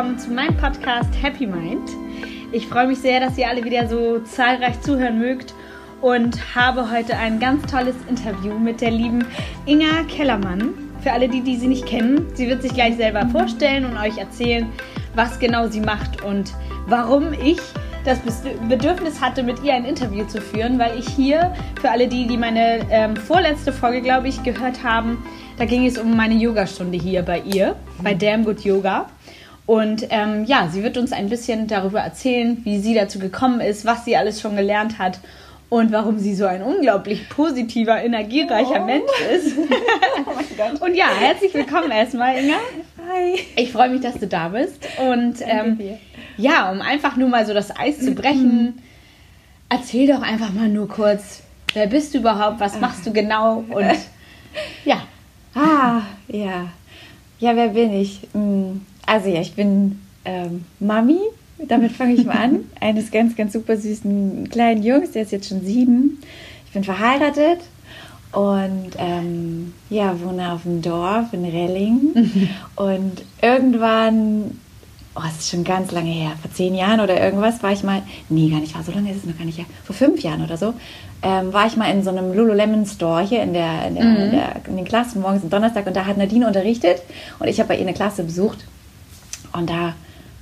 willkommen zu meinem Podcast Happy Mind. Ich freue mich sehr, dass ihr alle wieder so zahlreich zuhören mögt und habe heute ein ganz tolles Interview mit der lieben Inga Kellermann. Für alle, die, die sie nicht kennen, sie wird sich gleich selber vorstellen und euch erzählen, was genau sie macht und warum ich das Bedürfnis hatte, mit ihr ein Interview zu führen, weil ich hier, für alle die, die meine ähm, vorletzte Folge, glaube ich, gehört haben, da ging es um meine Yogastunde hier bei ihr, bei Damn Good Yoga. Und ähm, ja, sie wird uns ein bisschen darüber erzählen, wie sie dazu gekommen ist, was sie alles schon gelernt hat und warum sie so ein unglaublich positiver, energiereicher oh. Mensch ist. oh und ja, herzlich willkommen erstmal, Inga. Hi. Ich freue mich, dass du da bist. Und ähm, ja, um einfach nur mal so das Eis zu brechen, erzähl doch einfach mal nur kurz, wer bist du überhaupt, was machst du genau und ja. Ah, ja. Ja, wer bin ich? Hm, also ja, ich bin ähm, Mami damit fange ich mal an. Eines ganz, ganz super süßen kleinen Jungs, der ist jetzt schon sieben. Ich bin verheiratet und ähm, ja, wohne auf dem Dorf in Relling. und irgendwann, oh, es ist schon ganz lange her, vor zehn Jahren oder irgendwas, war ich mal, nee, gar nicht, war so lange ist es noch gar nicht her, vor fünf Jahren oder so, ähm, war ich mal in so einem Lululemon Store hier in, der, in, der, mhm. in, der, in den Klassen morgens am Donnerstag und da hat Nadine unterrichtet und ich habe bei ihr eine Klasse besucht und da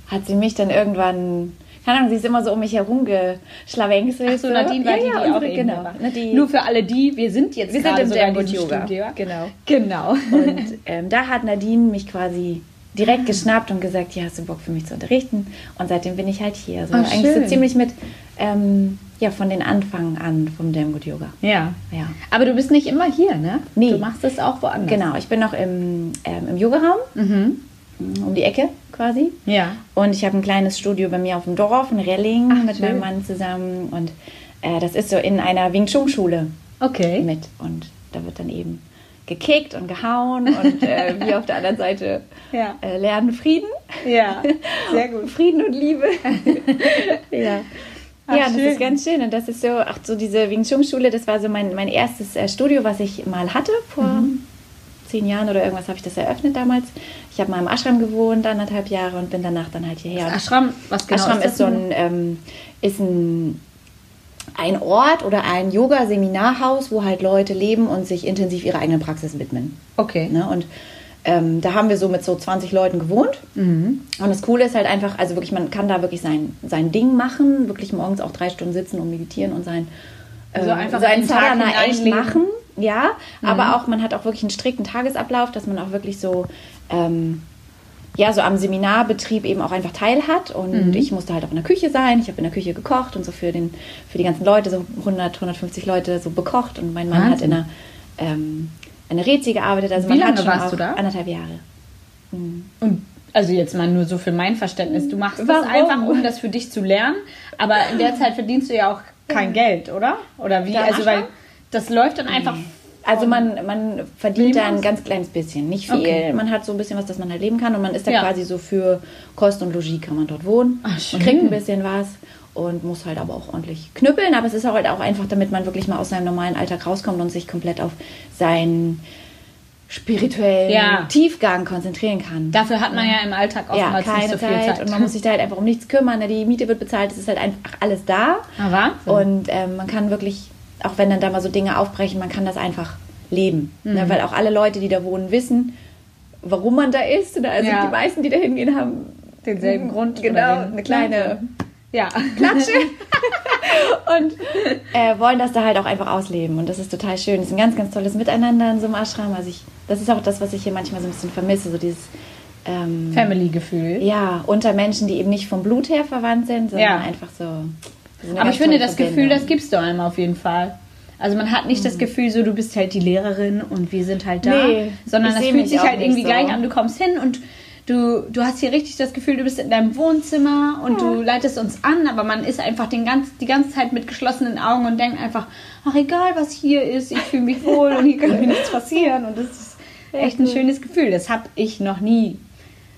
hat sie mich dann irgendwann keine Ahnung, sie ist immer so um mich herum geschlawengselt. Ach so, Nadine war ja, die, die unsere, auch genau. Die, Nur für alle die, wir sind jetzt wir sind im Damn Yoga. Studio. Genau. Genau. Und ähm, da hat Nadine mich quasi direkt geschnappt und gesagt, ja, hast du Bock für mich zu unterrichten? Und seitdem bin ich halt hier. Also Ach, eigentlich schön. so ziemlich mit, ähm, ja, von den Anfang an vom Good Yoga. Ja. ja. Aber du bist nicht immer hier, ne? Nee. Du machst es auch woanders. Genau, ich bin noch im, ähm, im Yogaraum. Mhm um die Ecke quasi. Ja. Und ich habe ein kleines Studio bei mir auf dem Dorf in Relling Ach, mit schön. meinem Mann zusammen. Und äh, das ist so in einer Wing Chun Schule okay. mit. Und da wird dann eben gekickt und gehauen und äh, wir auf der anderen Seite ja. äh, lernen Frieden. Ja, sehr gut. Frieden und Liebe. ja. Ach, ja, das schön. ist ganz schön. Und das ist so, auch so diese Wing Chun Schule, das war so mein, mein erstes äh, Studio, was ich mal hatte vor mhm zehn Jahren oder irgendwas habe ich das eröffnet damals. Ich habe mal im Ashram gewohnt, anderthalb Jahre und bin danach dann halt hierher. Das Ashram, was genau Ashram ist, ist so ein, ähm, ist ein, ein Ort oder ein Yoga-Seminarhaus, wo halt Leute leben und sich intensiv ihrer eigenen Praxis widmen. Okay. Ne? Und ähm, da haben wir so mit so 20 Leuten gewohnt. Mhm. Und das Coole ist halt einfach, also wirklich, man kann da wirklich sein, sein Ding machen, wirklich morgens auch drei Stunden sitzen und meditieren und sein, also einfach seinen Sadhana echt machen ja, mhm. aber auch man hat auch wirklich einen strikten Tagesablauf, dass man auch wirklich so ähm, ja, so am Seminarbetrieb eben auch einfach teil hat. Und mhm. ich musste halt auch in der Küche sein. Ich habe in der Küche gekocht und so für, den, für die ganzen Leute, so 100, 150 Leute so bekocht. Und mein Mann Wahnsinn. hat in einer, ähm, in Rezi gearbeitet. Also Wie man lange warst du da? Anderthalb Jahre. Mhm. Und also jetzt mal nur so für mein Verständnis. Du machst Warum? das einfach, um das für dich zu lernen. Aber in der Zeit verdienst du ja auch kein Geld, oder? Oder wie? Also weil das läuft dann einfach. Also man, man verdient da ein ganz kleines bisschen, nicht viel. Okay. Man hat so ein bisschen was, dass man halt leben kann und man ist da ja. quasi so für Kost und Logis kann man dort wohnen. Ach, man kriegt ein bisschen was und muss halt aber auch ordentlich knüppeln. Aber es ist halt auch einfach, damit man wirklich mal aus seinem normalen Alltag rauskommt und sich komplett auf seinen spirituellen ja. Tiefgang konzentrieren kann. Dafür hat man ja im Alltag oftmals ja, keine nicht so viel Zeit. Und man muss sich da halt einfach um nichts kümmern. Die Miete wird bezahlt, es ist halt einfach alles da. Ah, und ähm, man kann wirklich auch wenn dann da mal so Dinge aufbrechen, man kann das einfach leben. Ne? Mhm. Ne? Weil auch alle Leute, die da wohnen, wissen, warum man da ist. Ne? Also ja. die meisten, die da hingehen, haben denselben Grund. Genau, eine kleine ja. Klatsche. und äh, wollen das da halt auch einfach ausleben. Und das ist total schön. Es ist ein ganz, ganz tolles Miteinander in so einem Ashram. Also ich, das ist auch das, was ich hier manchmal so ein bisschen vermisse, so dieses ähm, Family-Gefühl. Ja, unter Menschen, die eben nicht vom Blut her verwandt sind, sondern ja. einfach so aber ich finde, das Gefühl, das gibst du einem auf jeden Fall. Also man hat nicht mhm. das Gefühl, so du bist halt die Lehrerin und wir sind halt da, nee, sondern das fühlt sich halt irgendwie so. gleich an. Du kommst hin und du, du hast hier richtig das Gefühl, du bist in deinem Wohnzimmer und ja. du leitest uns an, aber man ist einfach den ganz, die ganze Zeit mit geschlossenen Augen und denkt einfach, ach egal was hier ist, ich fühle mich wohl und hier kann mir nichts passieren und das ist echt ein schönes Gefühl. Das habe ich noch nie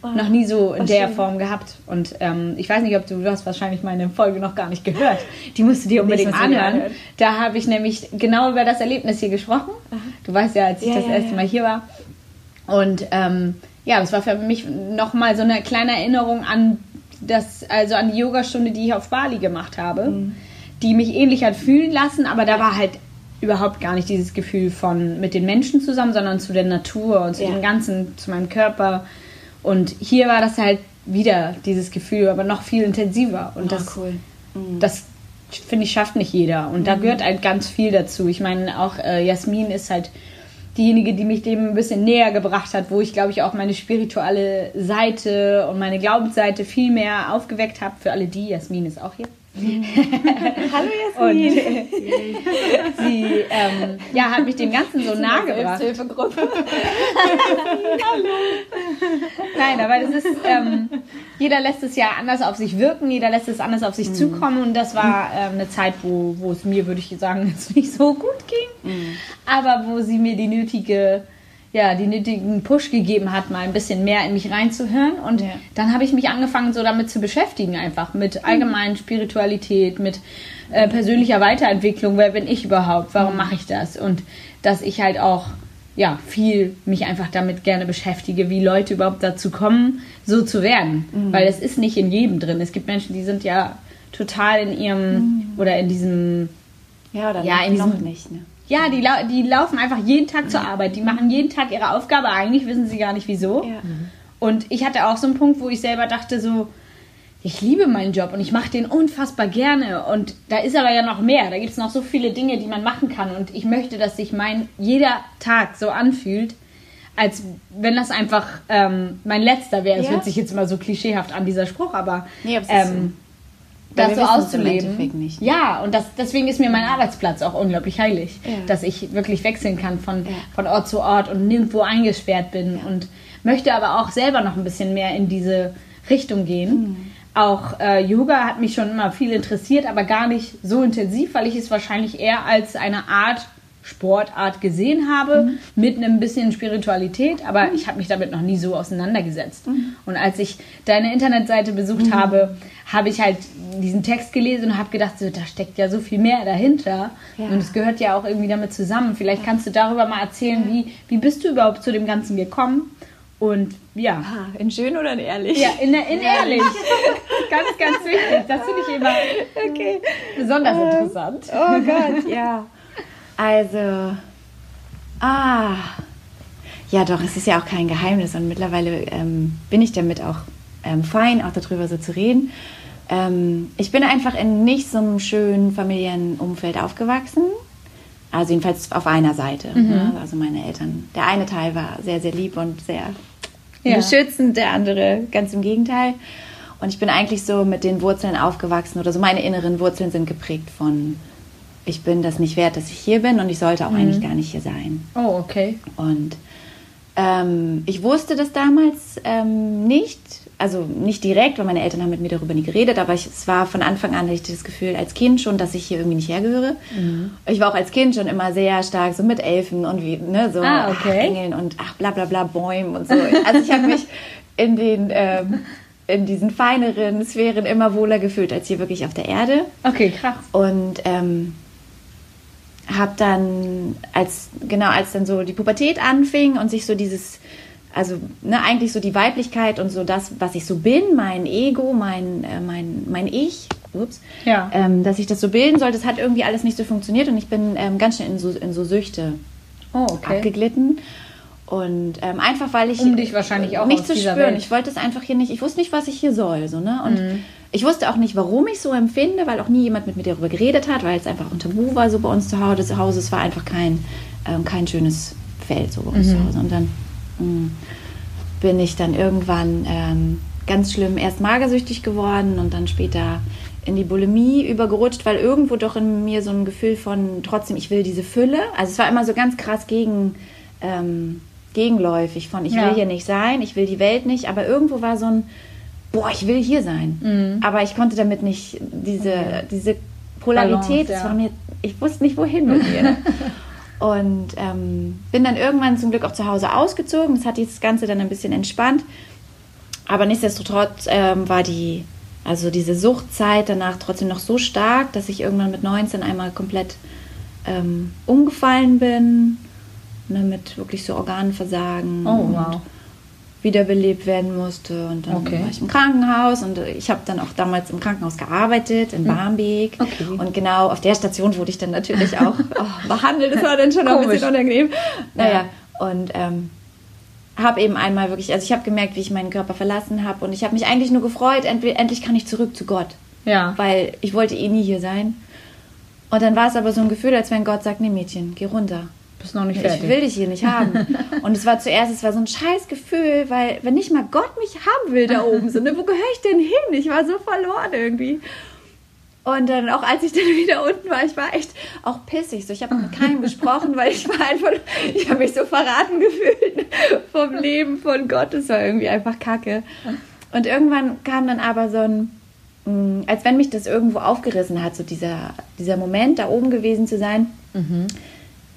noch nie so in der schön. Form gehabt. Und ähm, ich weiß nicht, ob du, du hast wahrscheinlich meine Folge noch gar nicht gehört. Die musst du dir unbedingt anhören. Da habe ich nämlich genau über das Erlebnis hier gesprochen. Aha. Du weißt ja, als ich ja, das ja, erste Mal hier war. Und ähm, ja, das war für mich nochmal so eine kleine Erinnerung an das, also an die Yogastunde, die ich auf Bali gemacht habe, mhm. die mich ähnlich hat fühlen lassen, aber da war halt überhaupt gar nicht dieses Gefühl von mit den Menschen zusammen, sondern zu der Natur und zu ja. dem Ganzen, zu meinem Körper. Und hier war das halt wieder dieses Gefühl, aber noch viel intensiver. Und oh, das, cool. mhm. das finde ich, schafft nicht jeder. Und mhm. da gehört halt ganz viel dazu. Ich meine, auch äh, Jasmin ist halt diejenige, die mich dem ein bisschen näher gebracht hat, wo ich, glaube ich, auch meine spirituelle Seite und meine Glaubensseite viel mehr aufgeweckt habe. Für alle die, Jasmin ist auch hier. Hallo Jasmin. Und, sie ähm, ja, hat mich dem Ganzen so nahe gebracht. Selbsthilfegruppe. Hallo. Nein, aber das ist, ähm, jeder lässt es ja anders auf sich wirken, jeder lässt es anders auf sich mhm. zukommen und das war ähm, eine Zeit, wo, wo es mir, würde ich sagen, jetzt nicht so gut ging, mhm. aber wo sie mir die nötige ja, die nötigen Push gegeben hat, mal ein bisschen mehr in mich reinzuhören. Und ja. dann habe ich mich angefangen, so damit zu beschäftigen, einfach mit allgemeinen Spiritualität, mit äh, persönlicher Weiterentwicklung. Wer bin ich überhaupt? Warum mache ich das? Und dass ich halt auch ja, viel mich einfach damit gerne beschäftige, wie Leute überhaupt dazu kommen, so zu werden. Mhm. Weil es ist nicht in jedem drin. Es gibt Menschen, die sind ja total in ihrem mhm. oder in diesem ja, oder ja, in diesem, nicht, ne? Ja, die, lau die laufen einfach jeden Tag zur Arbeit. Die machen jeden Tag ihre Aufgabe. Eigentlich wissen sie gar nicht wieso. Ja. Und ich hatte auch so einen Punkt, wo ich selber dachte so, ich liebe meinen Job und ich mache den unfassbar gerne. Und da ist aber ja noch mehr. Da gibt es noch so viele Dinge, die man machen kann. Und ich möchte, dass sich mein jeder Tag so anfühlt, als wenn das einfach ähm, mein letzter wäre. Es ja. hört sich jetzt immer so klischeehaft an, dieser Spruch, aber nee, ähm, das so auszuleben. Ja, und das, deswegen ist mir mein Arbeitsplatz auch unglaublich heilig, ja. dass ich wirklich wechseln kann von, ja. von Ort zu Ort und nirgendwo eingesperrt bin ja. und möchte aber auch selber noch ein bisschen mehr in diese Richtung gehen. Mhm. Auch äh, Yoga hat mich schon immer viel interessiert, aber gar nicht so intensiv, weil ich es wahrscheinlich eher als eine Art Sportart gesehen habe, mhm. mit einem bisschen Spiritualität, aber mhm. ich habe mich damit noch nie so auseinandergesetzt. Mhm. Und als ich deine Internetseite besucht mhm. habe, habe ich halt diesen Text gelesen und habe gedacht, so, da steckt ja so viel mehr dahinter. Ja. Und es gehört ja auch irgendwie damit zusammen. Vielleicht kannst du darüber mal erzählen, ja. wie, wie bist du überhaupt zu dem Ganzen gekommen? Und ja. Aha, in schön oder in ehrlich? Ja, in, in ehrlich. ganz, ganz wichtig. Das finde ich immer okay. besonders ähm, interessant. Oh Gott, ja. Also, ah, ja doch, es ist ja auch kein Geheimnis und mittlerweile ähm, bin ich damit auch ähm, fein, auch darüber so zu reden. Ähm, ich bin einfach in nicht so einem schönen familiären Umfeld aufgewachsen. Also jedenfalls auf einer Seite. Mhm. Ne? Also meine Eltern. Der eine Teil war sehr, sehr lieb und sehr ja. beschützend, der andere ganz im Gegenteil. Und ich bin eigentlich so mit den Wurzeln aufgewachsen oder so meine inneren Wurzeln sind geprägt von ich bin das nicht wert, dass ich hier bin und ich sollte auch mhm. eigentlich gar nicht hier sein. Oh, okay. Und ähm, ich wusste das damals ähm, nicht, also nicht direkt, weil meine Eltern haben mit mir darüber nie geredet, aber ich, es war von Anfang an, hatte ich das Gefühl als Kind schon, dass ich hier irgendwie nicht hergehöre. Mhm. Ich war auch als Kind schon immer sehr stark so mit Elfen und wie, ne, so ah, okay. ach, Engeln und ach, bla bla bla, Bäumen und so. Also ich habe mich in den... Ähm, in diesen feineren Sphären immer wohler gefühlt als hier wirklich auf der Erde. Okay, krass. Und ähm, habe dann, als genau als dann so die Pubertät anfing und sich so dieses, also ne, eigentlich so die Weiblichkeit und so das, was ich so bin, mein Ego, mein, äh, mein, mein Ich, ups, ja. ähm, dass ich das so bilden sollte, das hat irgendwie alles nicht so funktioniert und ich bin ähm, ganz schnell in so, in so Süchte oh, okay. abgeglitten. Und ähm, einfach weil ich. Um dich wahrscheinlich auch nicht zu spüren. Welt. Ich wollte es einfach hier nicht, ich wusste nicht, was ich hier soll. So, ne? Und mhm. Ich wusste auch nicht, warum ich so empfinde, weil auch nie jemand mit mir darüber geredet hat, weil es einfach ein Tabu war so bei uns zu Hause. Es war einfach kein, ähm, kein schönes Feld so bei uns mhm. zu Hause. Und dann mh, mm, bin ich dann irgendwann ähm, ganz schlimm erst magersüchtig geworden und dann später in die Bulimie übergerutscht, weil irgendwo doch in mir so ein Gefühl von trotzdem, ich will diese Fülle. Also es war immer so ganz krass gegen, ähm, gegenläufig von ich ja. will hier nicht sein, ich will die Welt nicht, aber irgendwo war so ein boah, ich will hier sein. Mhm. Aber ich konnte damit nicht diese, okay. diese Polarität, Balance, ja. war mir, ich wusste nicht, wohin mit mir. Und ähm, bin dann irgendwann zum Glück auch zu Hause ausgezogen. Das hat dieses Ganze dann ein bisschen entspannt. Aber nichtsdestotrotz ähm, war die, also diese Suchtzeit danach trotzdem noch so stark, dass ich irgendwann mit 19 einmal komplett ähm, umgefallen bin. Ne, mit wirklich so Organversagen. Oh, wow wiederbelebt werden musste. Und dann Okay. war ich im Krankenhaus und ich habe dann auch damals im Krankenhaus gearbeitet, in Barmbek. Hm. Okay. Und genau auf der Station wurde ich dann natürlich auch oh, behandelt. Das war dann schon auch ein bisschen unangenehm. Naja, Ja. und ähm, habe eben einmal wirklich, also ich habe gemerkt, wie ich meinen Körper verlassen habe. Und ich habe mich eigentlich nur gefreut, endlich, endlich kann ich zurück zu Gott. Ja. Weil ich wollte eh nie hier sein. Und dann war es aber so ein Gefühl, als wenn Gott sagt, nee Mädchen, geh runter. Bist noch nicht Ich fertig. will dich hier nicht haben. Und es war zuerst, es war so ein scheiß Gefühl, weil wenn nicht mal Gott mich haben will da oben, so, ne, wo gehöre ich denn hin? Ich war so verloren irgendwie. Und dann auch als ich dann wieder unten war, ich war echt auch pissig. So, ich habe mit keinem gesprochen, weil ich war einfach, ich habe mich so verraten gefühlt vom Leben von Gott. Es war irgendwie einfach Kacke. Und irgendwann kam dann aber so ein, mh, als wenn mich das irgendwo aufgerissen hat, so dieser, dieser Moment, da oben gewesen zu sein,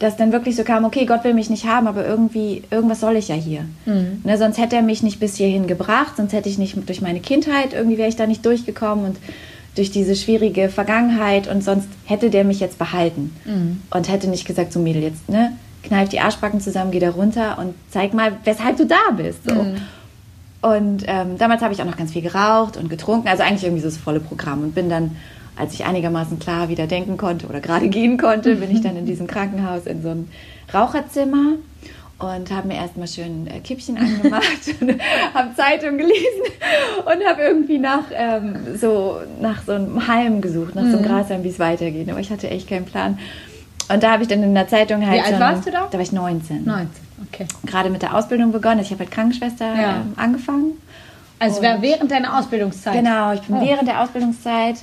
dass dann wirklich so kam, okay, Gott will mich nicht haben, aber irgendwie, irgendwas soll ich ja hier. Mhm. Ne, sonst hätte er mich nicht bis hierhin gebracht, sonst hätte ich nicht durch meine Kindheit, irgendwie wäre ich da nicht durchgekommen und durch diese schwierige Vergangenheit und sonst hätte der mich jetzt behalten Mhm. und hätte nicht gesagt, so Mädel, jetzt, ne, kneif die Arschbacken zusammen, geh da runter und zeig mal, weshalb du da bist. So. Mhm. Und ähm, damals habe ich auch noch ganz viel geraucht und getrunken, also eigentlich irgendwie so das volle Programm und bin dann, als ich einigermaßen klar wieder denken konnte oder gerade gehen konnte, bin ich dann in diesem Krankenhaus in so ein Raucherzimmer und habe mir erstmal schön äh, Kippchen angemacht und habe Zeitung gelesen und habe irgendwie nach ähm, so nach so einem Halm gesucht, nach so einem Grashalm, wie es weitergeht. Aber ich hatte echt keinen Plan. Und da habe ich dann in der Zeitung halt alt schon, warst du da? Da war ich 19. 19, okay. Gerade mit der Ausbildung begonnen. Ich habe halt Krankenschwester Ja. ähm, angefangen. Also während deiner Ausbildungszeit. Genau, ich bin Oh. während der Ausbildungszeit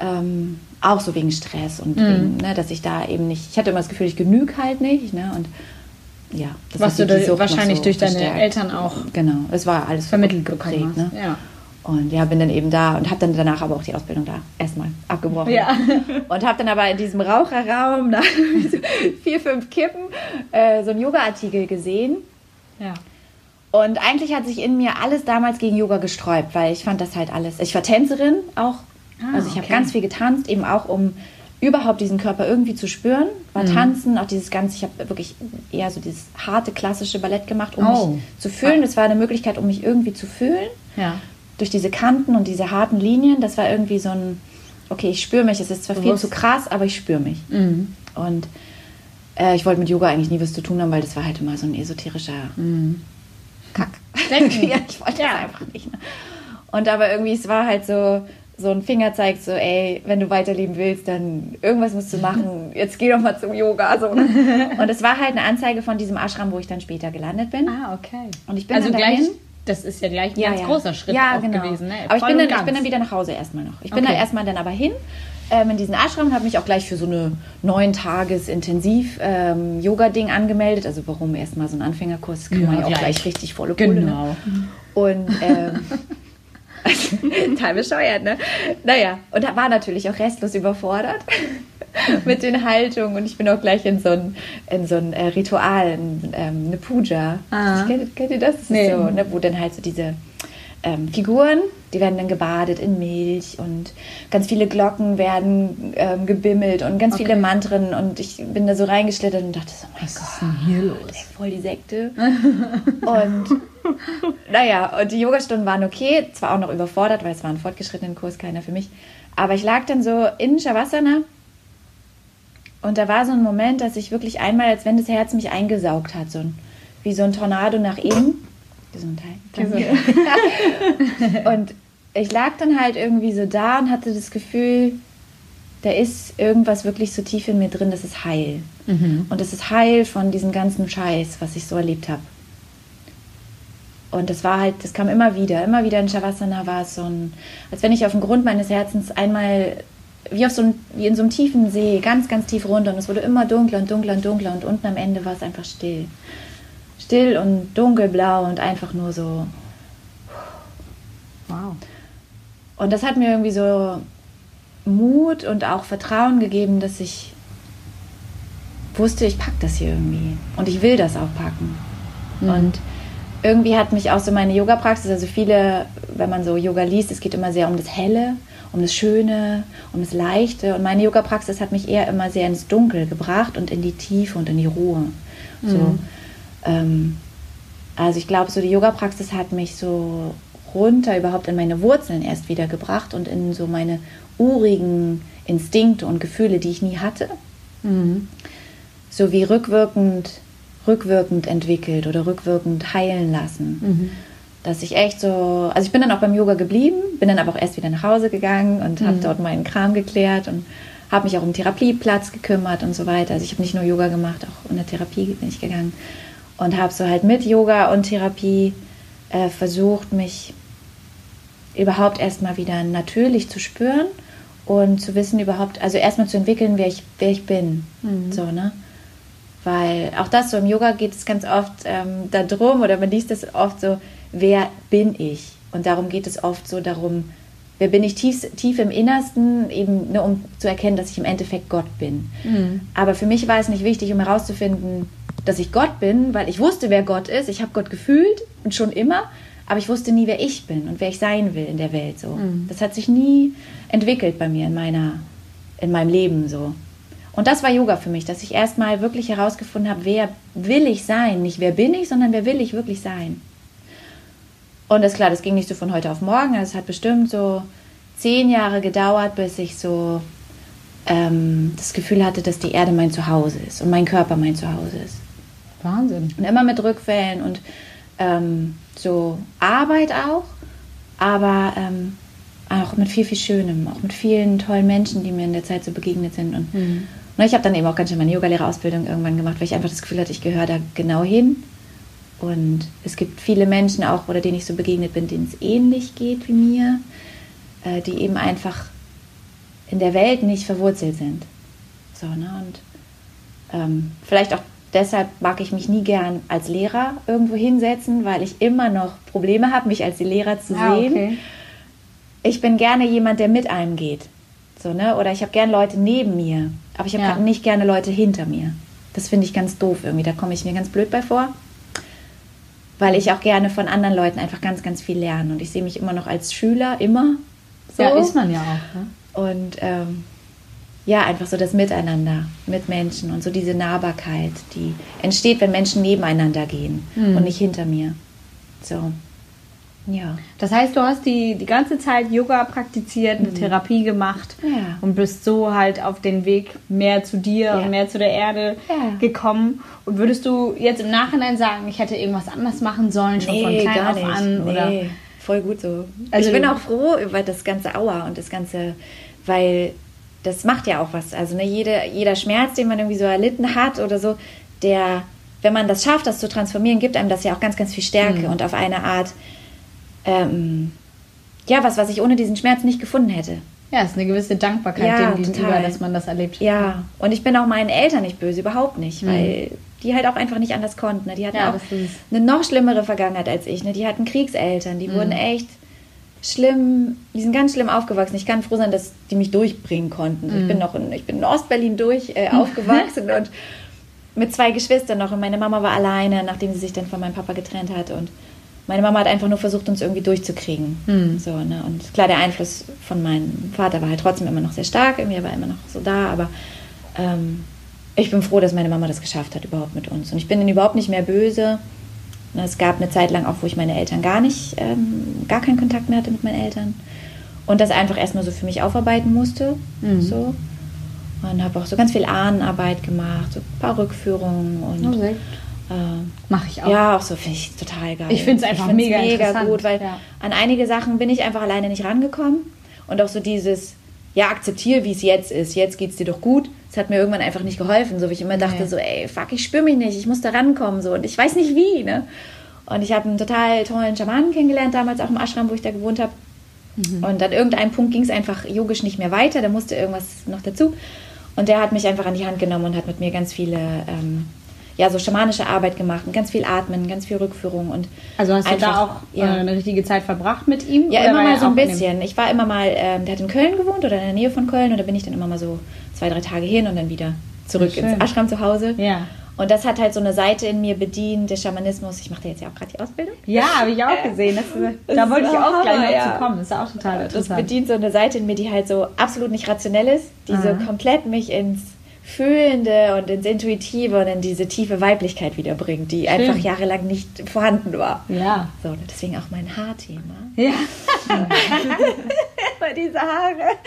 ähm, auch so wegen Stress und Mhm. wegen, ne, dass ich da eben nicht, ich hatte immer das Gefühl, ich genüge halt nicht, ne, und ja, das Was du da wahrscheinlich so durch deine verstärkt. Eltern auch Genau, es war alles vermittelt bekommen ne? Ja. Und ja, bin dann eben da und habe dann danach aber auch die Ausbildung da erstmal abgebrochen. Ja. Und habe dann aber in diesem Raucherraum nach vier, fünf Kippen äh, so einen Yoga-Artikel gesehen. ja. Und eigentlich hat sich in mir alles damals gegen Yoga gesträubt, weil ich fand das halt alles. Ich war Tänzerin auch. Ah, also ich habe okay. ganz viel getanzt, eben auch um überhaupt diesen Körper irgendwie zu spüren. War Mhm. tanzen, auch dieses ganze, ich habe wirklich eher so dieses harte klassische Ballett gemacht, um Oh. mich zu fühlen. Das war eine Möglichkeit, um mich irgendwie zu fühlen. Ja. Durch diese Kanten und diese harten Linien, das war irgendwie so ein, okay, ich spüre mich. Es ist zwar viel Bewusst. zu krass, aber ich spüre mich. Mhm. Und äh, ich wollte mit Yoga eigentlich nie was zu tun haben, weil das war halt immer so ein esoterischer Kack. Denken. ja, ich wollte Ja. das einfach nicht. Ne? Und aber irgendwie, es war halt so, so ein Fingerzeig, so, ey, wenn du weiterleben willst, dann irgendwas musst du machen. Jetzt geh doch mal zum Yoga. So. ne? Und es war halt eine Anzeige von diesem Ashram, wo ich dann später gelandet bin. Ah, okay. Und ich bin also dann gleich, dahin. das ist ja gleich ein ganz großer Schritt ja, genau. gewesen. Ne? Aber ich bin, dann, ich bin dann wieder nach Hause erstmal noch. Ich bin Okay. da erstmal dann aber hin ähm, in diesen Ashram und habe mich auch gleich für so eine neun Tages intensiv ähm, Yoga-Ding angemeldet. Also warum erstmal so ein Anfängerkurs? Kann Ja, man ja auch gleich. gleich richtig volle Kohle. Ne? Genau. Und ähm, total bescheuert, ne? Naja, und da war natürlich auch restlos überfordert mit den Haltungen. Und ich bin auch gleich in so ein, in so ein äh, Ritual, in, ähm, eine Puja. Ah. Kennt, kennt ihr das? Das Nee. so, ne, wo dann halt so diese ähm, Figuren, die werden dann gebadet in Milch und ganz viele Glocken werden ähm, gebimmelt und ganz viele Mantren. Und ich bin da so reingeschlittert und dachte so, mein Was Gott ist denn hier los? voll die Sekte. und naja, und die Yogastunden waren okay, zwar auch noch überfordert, weil es war ein fortgeschrittenen Kurs, keiner für mich. Aber ich lag dann so in Shavasana und da war so ein Moment, dass ich wirklich einmal, als wenn das Herz mich eingesaugt hat, so ein, wie so ein Tornado nach innen. Gesundheit. Danke. und ich lag dann halt irgendwie so da und hatte das Gefühl, da ist irgendwas wirklich so tief in mir drin, das ist heil. Mhm. Und es ist heil von diesem ganzen Scheiß, was ich so erlebt habe. Und das war halt, das kam immer wieder. Immer wieder in Shavasana war es so ein, als wenn ich auf dem Grund meines Herzens einmal, wie, auf so ein, wie in so einem tiefen See, ganz, ganz tief runter. Und es wurde immer dunkler und dunkler und dunkler. Und unten am Ende war es einfach still. Still und dunkelblau und einfach nur so. Wow. Und das hat mir irgendwie so Mut und auch Vertrauen gegeben, dass ich wusste, ich pack das hier irgendwie. Und ich will das auch packen. Und irgendwie hat mich auch so meine Yoga-Praxis, also viele, wenn man so Yoga liest, es geht immer sehr um das Helle, um das Schöne, um das Leichte. Und meine Yoga-Praxis hat mich eher immer sehr ins Dunkel gebracht und in die Tiefe und in die Ruhe. So, ähm, Also ich glaube, so die Yoga-Praxis hat mich so runter überhaupt in meine Wurzeln erst wieder gebracht und in so meine urigen Instinkte und Gefühle, die ich nie hatte. Mhm. So wie rückwirkend, rückwirkend entwickelt oder rückwirkend heilen lassen. Mhm. Dass ich echt so, also ich bin dann auch beim Yoga geblieben, bin dann aber auch erst wieder nach Hause gegangen und mhm. habe dort meinen Kram geklärt und habe mich auch um Therapieplatz gekümmert und so weiter. Also ich habe nicht nur Yoga gemacht, auch in der Therapie bin ich gegangen und habe so halt mit Yoga und Therapie äh, versucht, mich überhaupt erstmal wieder natürlich zu spüren und zu wissen überhaupt, also erstmal zu entwickeln, wer ich, wer ich bin. Mhm. So, ne? Weil auch das so im Yoga geht es ganz oft ähm, darum, oder man liest es oft so, wer bin ich? Und darum geht es oft so darum, wer bin ich tief, tief im Innersten, eben nur um zu erkennen, dass ich im Endeffekt Gott bin. Mhm. Aber für mich war es nicht wichtig, um herauszufinden, dass ich Gott bin, weil ich wusste, wer Gott ist. Ich habe Gott gefühlt und schon immer, aber ich wusste nie, wer ich bin und wer ich sein will in der Welt. So, mhm. das hat sich nie entwickelt bei mir in meiner, in meinem Leben so. Und das war Yoga für mich, dass ich erstmal wirklich herausgefunden habe, wer will ich sein, nicht wer bin ich, sondern wer will ich wirklich sein. Und das ist klar, das ging nicht so von heute auf morgen. Es hat bestimmt so zehn Jahre gedauert, bis ich so ähm, das Gefühl hatte, dass die Erde mein Zuhause ist und mein Körper mein Zuhause ist. Wahnsinn. Und immer mit Rückfällen und ähm, so Arbeit auch, aber ähm, auch mit viel, viel Schönem, auch mit vielen tollen Menschen, die mir in der Zeit so begegnet sind. Und, mhm. und ich habe dann eben auch ganz schön meine Yogalehrerausbildung irgendwann gemacht, weil ich einfach das Gefühl hatte, ich gehöre da genau hin. Und es gibt viele Menschen auch, oder denen ich so begegnet bin, denen es ähnlich geht wie mir, äh, die eben einfach in der Welt nicht verwurzelt sind. So, ne? Und ähm, vielleicht auch deshalb mag ich mich nie gern als Lehrer irgendwo hinsetzen, weil ich immer noch Probleme habe, mich als Lehrer zu ah, sehen. Okay. Ich bin gerne jemand, der mit einem geht. So, ne? Oder ich habe gerne Leute neben mir, aber ich habe ja. nicht gerne Leute hinter mir. Das finde ich ganz doof irgendwie. Da komme ich mir ganz blöd bei vor weil ich auch gerne von anderen Leuten einfach ganz, ganz viel lerne. Und ich sehe mich immer noch als Schüler, immer. So. Ja, ist man ja auch. Ne? Und ähm, ja, einfach so das Miteinander mit Menschen und so diese Nahbarkeit, die entsteht, wenn Menschen nebeneinander gehen mhm. und nicht hinter mir. So. Ja. Das heißt, du hast die, die ganze Zeit Yoga praktiziert, eine mhm. Therapie gemacht ja. und bist so halt auf den Weg mehr zu dir ja. und mehr zu der Erde ja. gekommen. Und würdest du jetzt im Nachhinein sagen, ich hätte irgendwas anders machen sollen, schon nee, von klein auf an? Nee. Oder? Voll gut so. Also ich bin auch froh über das ganze Aua und das ganze, weil das macht ja auch was. Also ne, jede, jeder Schmerz, den man irgendwie so erlitten hat oder so, der, wenn man das schafft, das zu transformieren, gibt einem das ja auch ganz, ganz viel Stärke mhm. und auf eine Art ähm, ja, was, was ich ohne diesen Schmerz nicht gefunden hätte. Ja, es ist eine gewisse Dankbarkeit ja, dem gegenüber, dass man das erlebt. Ja, und ich bin auch meinen Eltern nicht böse, überhaupt nicht, mhm. weil die halt auch einfach nicht anders konnten. Ne? Die hatten ja, auch eine noch schlimmere Vergangenheit als ich. Ne? Die hatten Kriegseltern, die mhm. wurden echt schlimm, die sind ganz schlimm aufgewachsen. Ich kann froh sein, dass die mich durchbringen konnten. Mhm. Ich bin noch in, ich bin in Ostberlin durch äh, aufgewachsen und mit zwei Geschwistern noch. Und meine Mama war alleine, nachdem sie sich dann von meinem Papa getrennt hat. Und meine Mama hat einfach nur versucht, uns irgendwie durchzukriegen. Mhm. So, ne? Und klar, der Einfluss von meinem Vater war halt trotzdem immer noch sehr stark, irgendwie war immer noch so da, aber ähm, ich bin froh, dass meine Mama das geschafft hat, überhaupt mit uns. Und ich bin dann überhaupt nicht mehr böse. Ne, es gab eine Zeit lang auch, wo ich meine Eltern gar nicht, ähm, gar keinen Kontakt mehr hatte mit meinen Eltern. Und das einfach erstmal so für mich aufarbeiten musste. Mhm. So. Und habe auch so ganz viel Ahnenarbeit gemacht, so ein paar Rückführungen und oh, äh, Mache ich auch. Ja, auch so finde ich total geil. Ich finde es einfach mega, mega gut, weil ja. an einige Sachen bin ich einfach alleine nicht rangekommen. Und auch so dieses, ja, akzeptiere, wie es jetzt ist. Jetzt geht es dir doch gut. Das hat mir irgendwann einfach nicht geholfen. So wie ich immer dachte, nee. so, ey, fuck, ich spüre mich nicht, ich muss da rankommen. So, und ich weiß nicht wie. Ne? Und ich habe einen total tollen Schamanen kennengelernt, damals auch im Ashram, wo ich da gewohnt habe. Mhm. Und an irgendeinem Punkt ging es einfach yogisch nicht mehr weiter. Da musste irgendwas noch dazu. Und der hat mich einfach an die Hand genommen und hat mit mir ganz viele ähm, ja, so schamanische Arbeit gemacht und ganz viel Atmen, ganz viel Rückführung und Also hast einfach, du da auch ja. Äh, eine richtige Zeit verbracht mit ihm? Ja, immer mal so ein bisschen. Ich war immer mal, ähm, der hat in Köln gewohnt oder in der Nähe von Köln und da bin ich dann immer mal so zwei, drei Tage hin und dann wieder zurück ins Ashram zu Hause. Ja. Und das hat halt so eine Seite in mir bedient, der Schamanismus. Ich mache da jetzt ja auch gerade die Ausbildung. Ja, habe ich auch gesehen. Das, da wollte ich auch gleich noch ja. zu kommen. Das ist auch total interessant. Das bedient so eine Seite in mir, die halt so absolut nicht rationell ist, die Aha. so komplett mich ins Fühlende und ins Intuitive und in diese tiefe Weiblichkeit wiederbringt, die Schön. einfach jahrelang nicht vorhanden war. Ja. So, deswegen auch mein Haarthema. Ja. Bei diese Haare.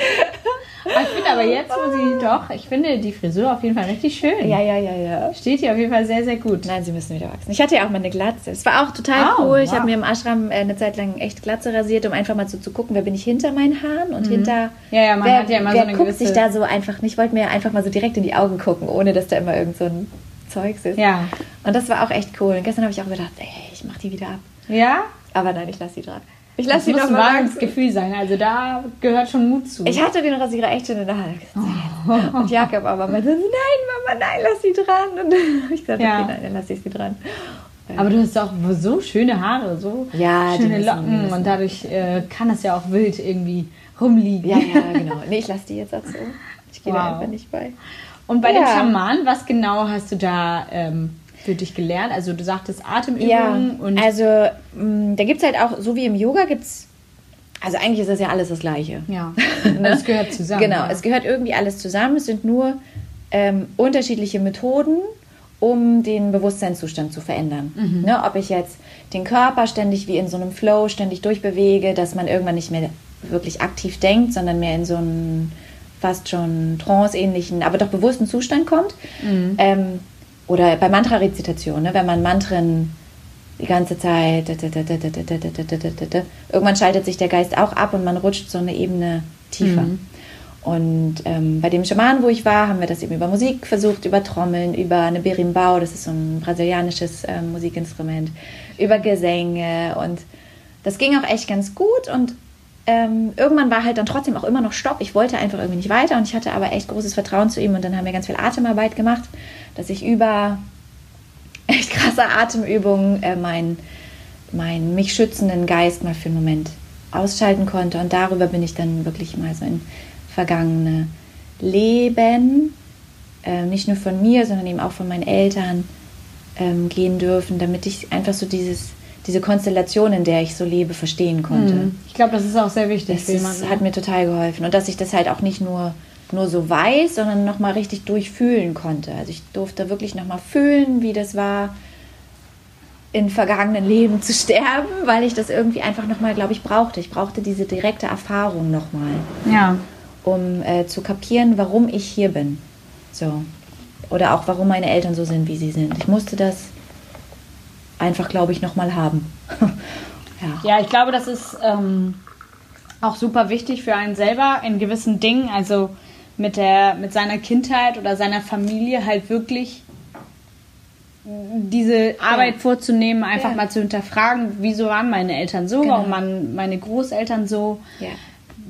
Ich finde aber jetzt, wo sie doch, ich finde die Frisur auf jeden Fall richtig schön. Ja, ja, ja, ja. Steht hier auf jeden Fall sehr, sehr gut. Nein, sie müssen wieder wachsen. Ich hatte ja auch mal eine Glatze. Es war auch total oh, cool. Ich habe mir im Ashram äh, eine Zeit lang echt Glatze rasiert, um einfach mal so zu gucken, wer bin ich hinter meinen Haaren und mhm. hinter. Ja, ja, man wer, hat ja immer wer so eine guckt gewisse... sich da so einfach nicht. Ich wollte mir einfach mal so direkt in die Augen gucken, ohne dass da immer irgend so ein Zeugs ist. Ja. Und das war auch echt cool. Und gestern habe ich auch gedacht, ey, ich mache die wieder ab. Ja? Aber nein, ich lasse sie dran. Ich lasse sie noch ein wahres Gefühl sein. Also da gehört schon Mut zu. Ich hatte den Rasierer echt schon in der Hand. Oh. Und Jakob aber meinte, nein, Mama, nein, lass sie dran. Und ich sagte, ja. okay, nein, dann lasse ich sie dran. Aber du hast auch so schöne Haare, so ja, schöne Locken und dadurch äh, kann es ja auch wild irgendwie rumliegen. Ja, ja, genau. Nee, ich lasse die jetzt auch so. Ich gehe wow. da einfach nicht bei. Und bei ja. den Schamanen, was genau hast du da ähm, für dich gelernt? Also du sagtest Atemübungen ja, und. Also mm, da gibt es halt auch, so wie im Yoga gibt es. Also eigentlich ist das ja alles das Gleiche. Ja. das gehört zusammen. genau, ja. es gehört irgendwie alles zusammen. Es sind nur ähm, unterschiedliche Methoden, um den Bewusstseinszustand zu verändern. Mhm. Ne, ob ich jetzt den Körper ständig wie in so einem Flow ständig durchbewege, dass man irgendwann nicht mehr wirklich aktiv denkt, sondern mehr in so einen fast schon trance-ähnlichen, aber doch bewussten Zustand kommt. Mhm. Ähm, oder bei Mantra-Rezitation, ne, wenn man Mantren die ganze Zeit, irgendwann schaltet sich der Geist auch ab und man rutscht so eine Ebene tiefer. Mhm. Und ähm, bei dem Schaman, wo ich war, haben wir das eben über Musik versucht, über Trommeln, über eine Berimbau, das ist so ein brasilianisches äh, Musikinstrument, über Gesänge und das ging auch echt ganz gut und ähm, irgendwann war halt dann trotzdem auch immer noch Stopp. Ich wollte einfach irgendwie nicht weiter und ich hatte aber echt großes Vertrauen zu ihm und dann haben wir ganz viel Atemarbeit gemacht, dass ich über echt krasse Atemübungen äh, meinen mein mich schützenden Geist mal für einen Moment ausschalten konnte und darüber bin ich dann wirklich mal so in vergangene Leben, äh, nicht nur von mir, sondern eben auch von meinen Eltern ähm, gehen dürfen, damit ich einfach so dieses diese Konstellation, in der ich so lebe, verstehen konnte. Mhm. Ich glaube, das ist auch sehr wichtig das. Das hat mir total geholfen. Und dass ich das halt auch nicht nur, nur so weiß, sondern nochmal richtig durchfühlen konnte. Also ich durfte wirklich nochmal fühlen, wie das war, in vergangenen Leben zu sterben, weil ich das irgendwie einfach nochmal, glaube ich, brauchte. Ich brauchte diese direkte Erfahrung nochmal. Ja. Um äh, zu kapieren, warum ich hier bin. So. Oder auch, warum meine Eltern so sind, wie sie sind. Ich musste das einfach, glaube ich, nochmal haben. ja. ja, ich glaube, das ist ähm, auch super wichtig für einen selber in gewissen Dingen, also mit, der, mit seiner Kindheit oder seiner Familie halt wirklich diese Arbeit ja. vorzunehmen, einfach ja. mal zu hinterfragen, wieso waren meine Eltern so, genau. warum waren meine Großeltern so, ja.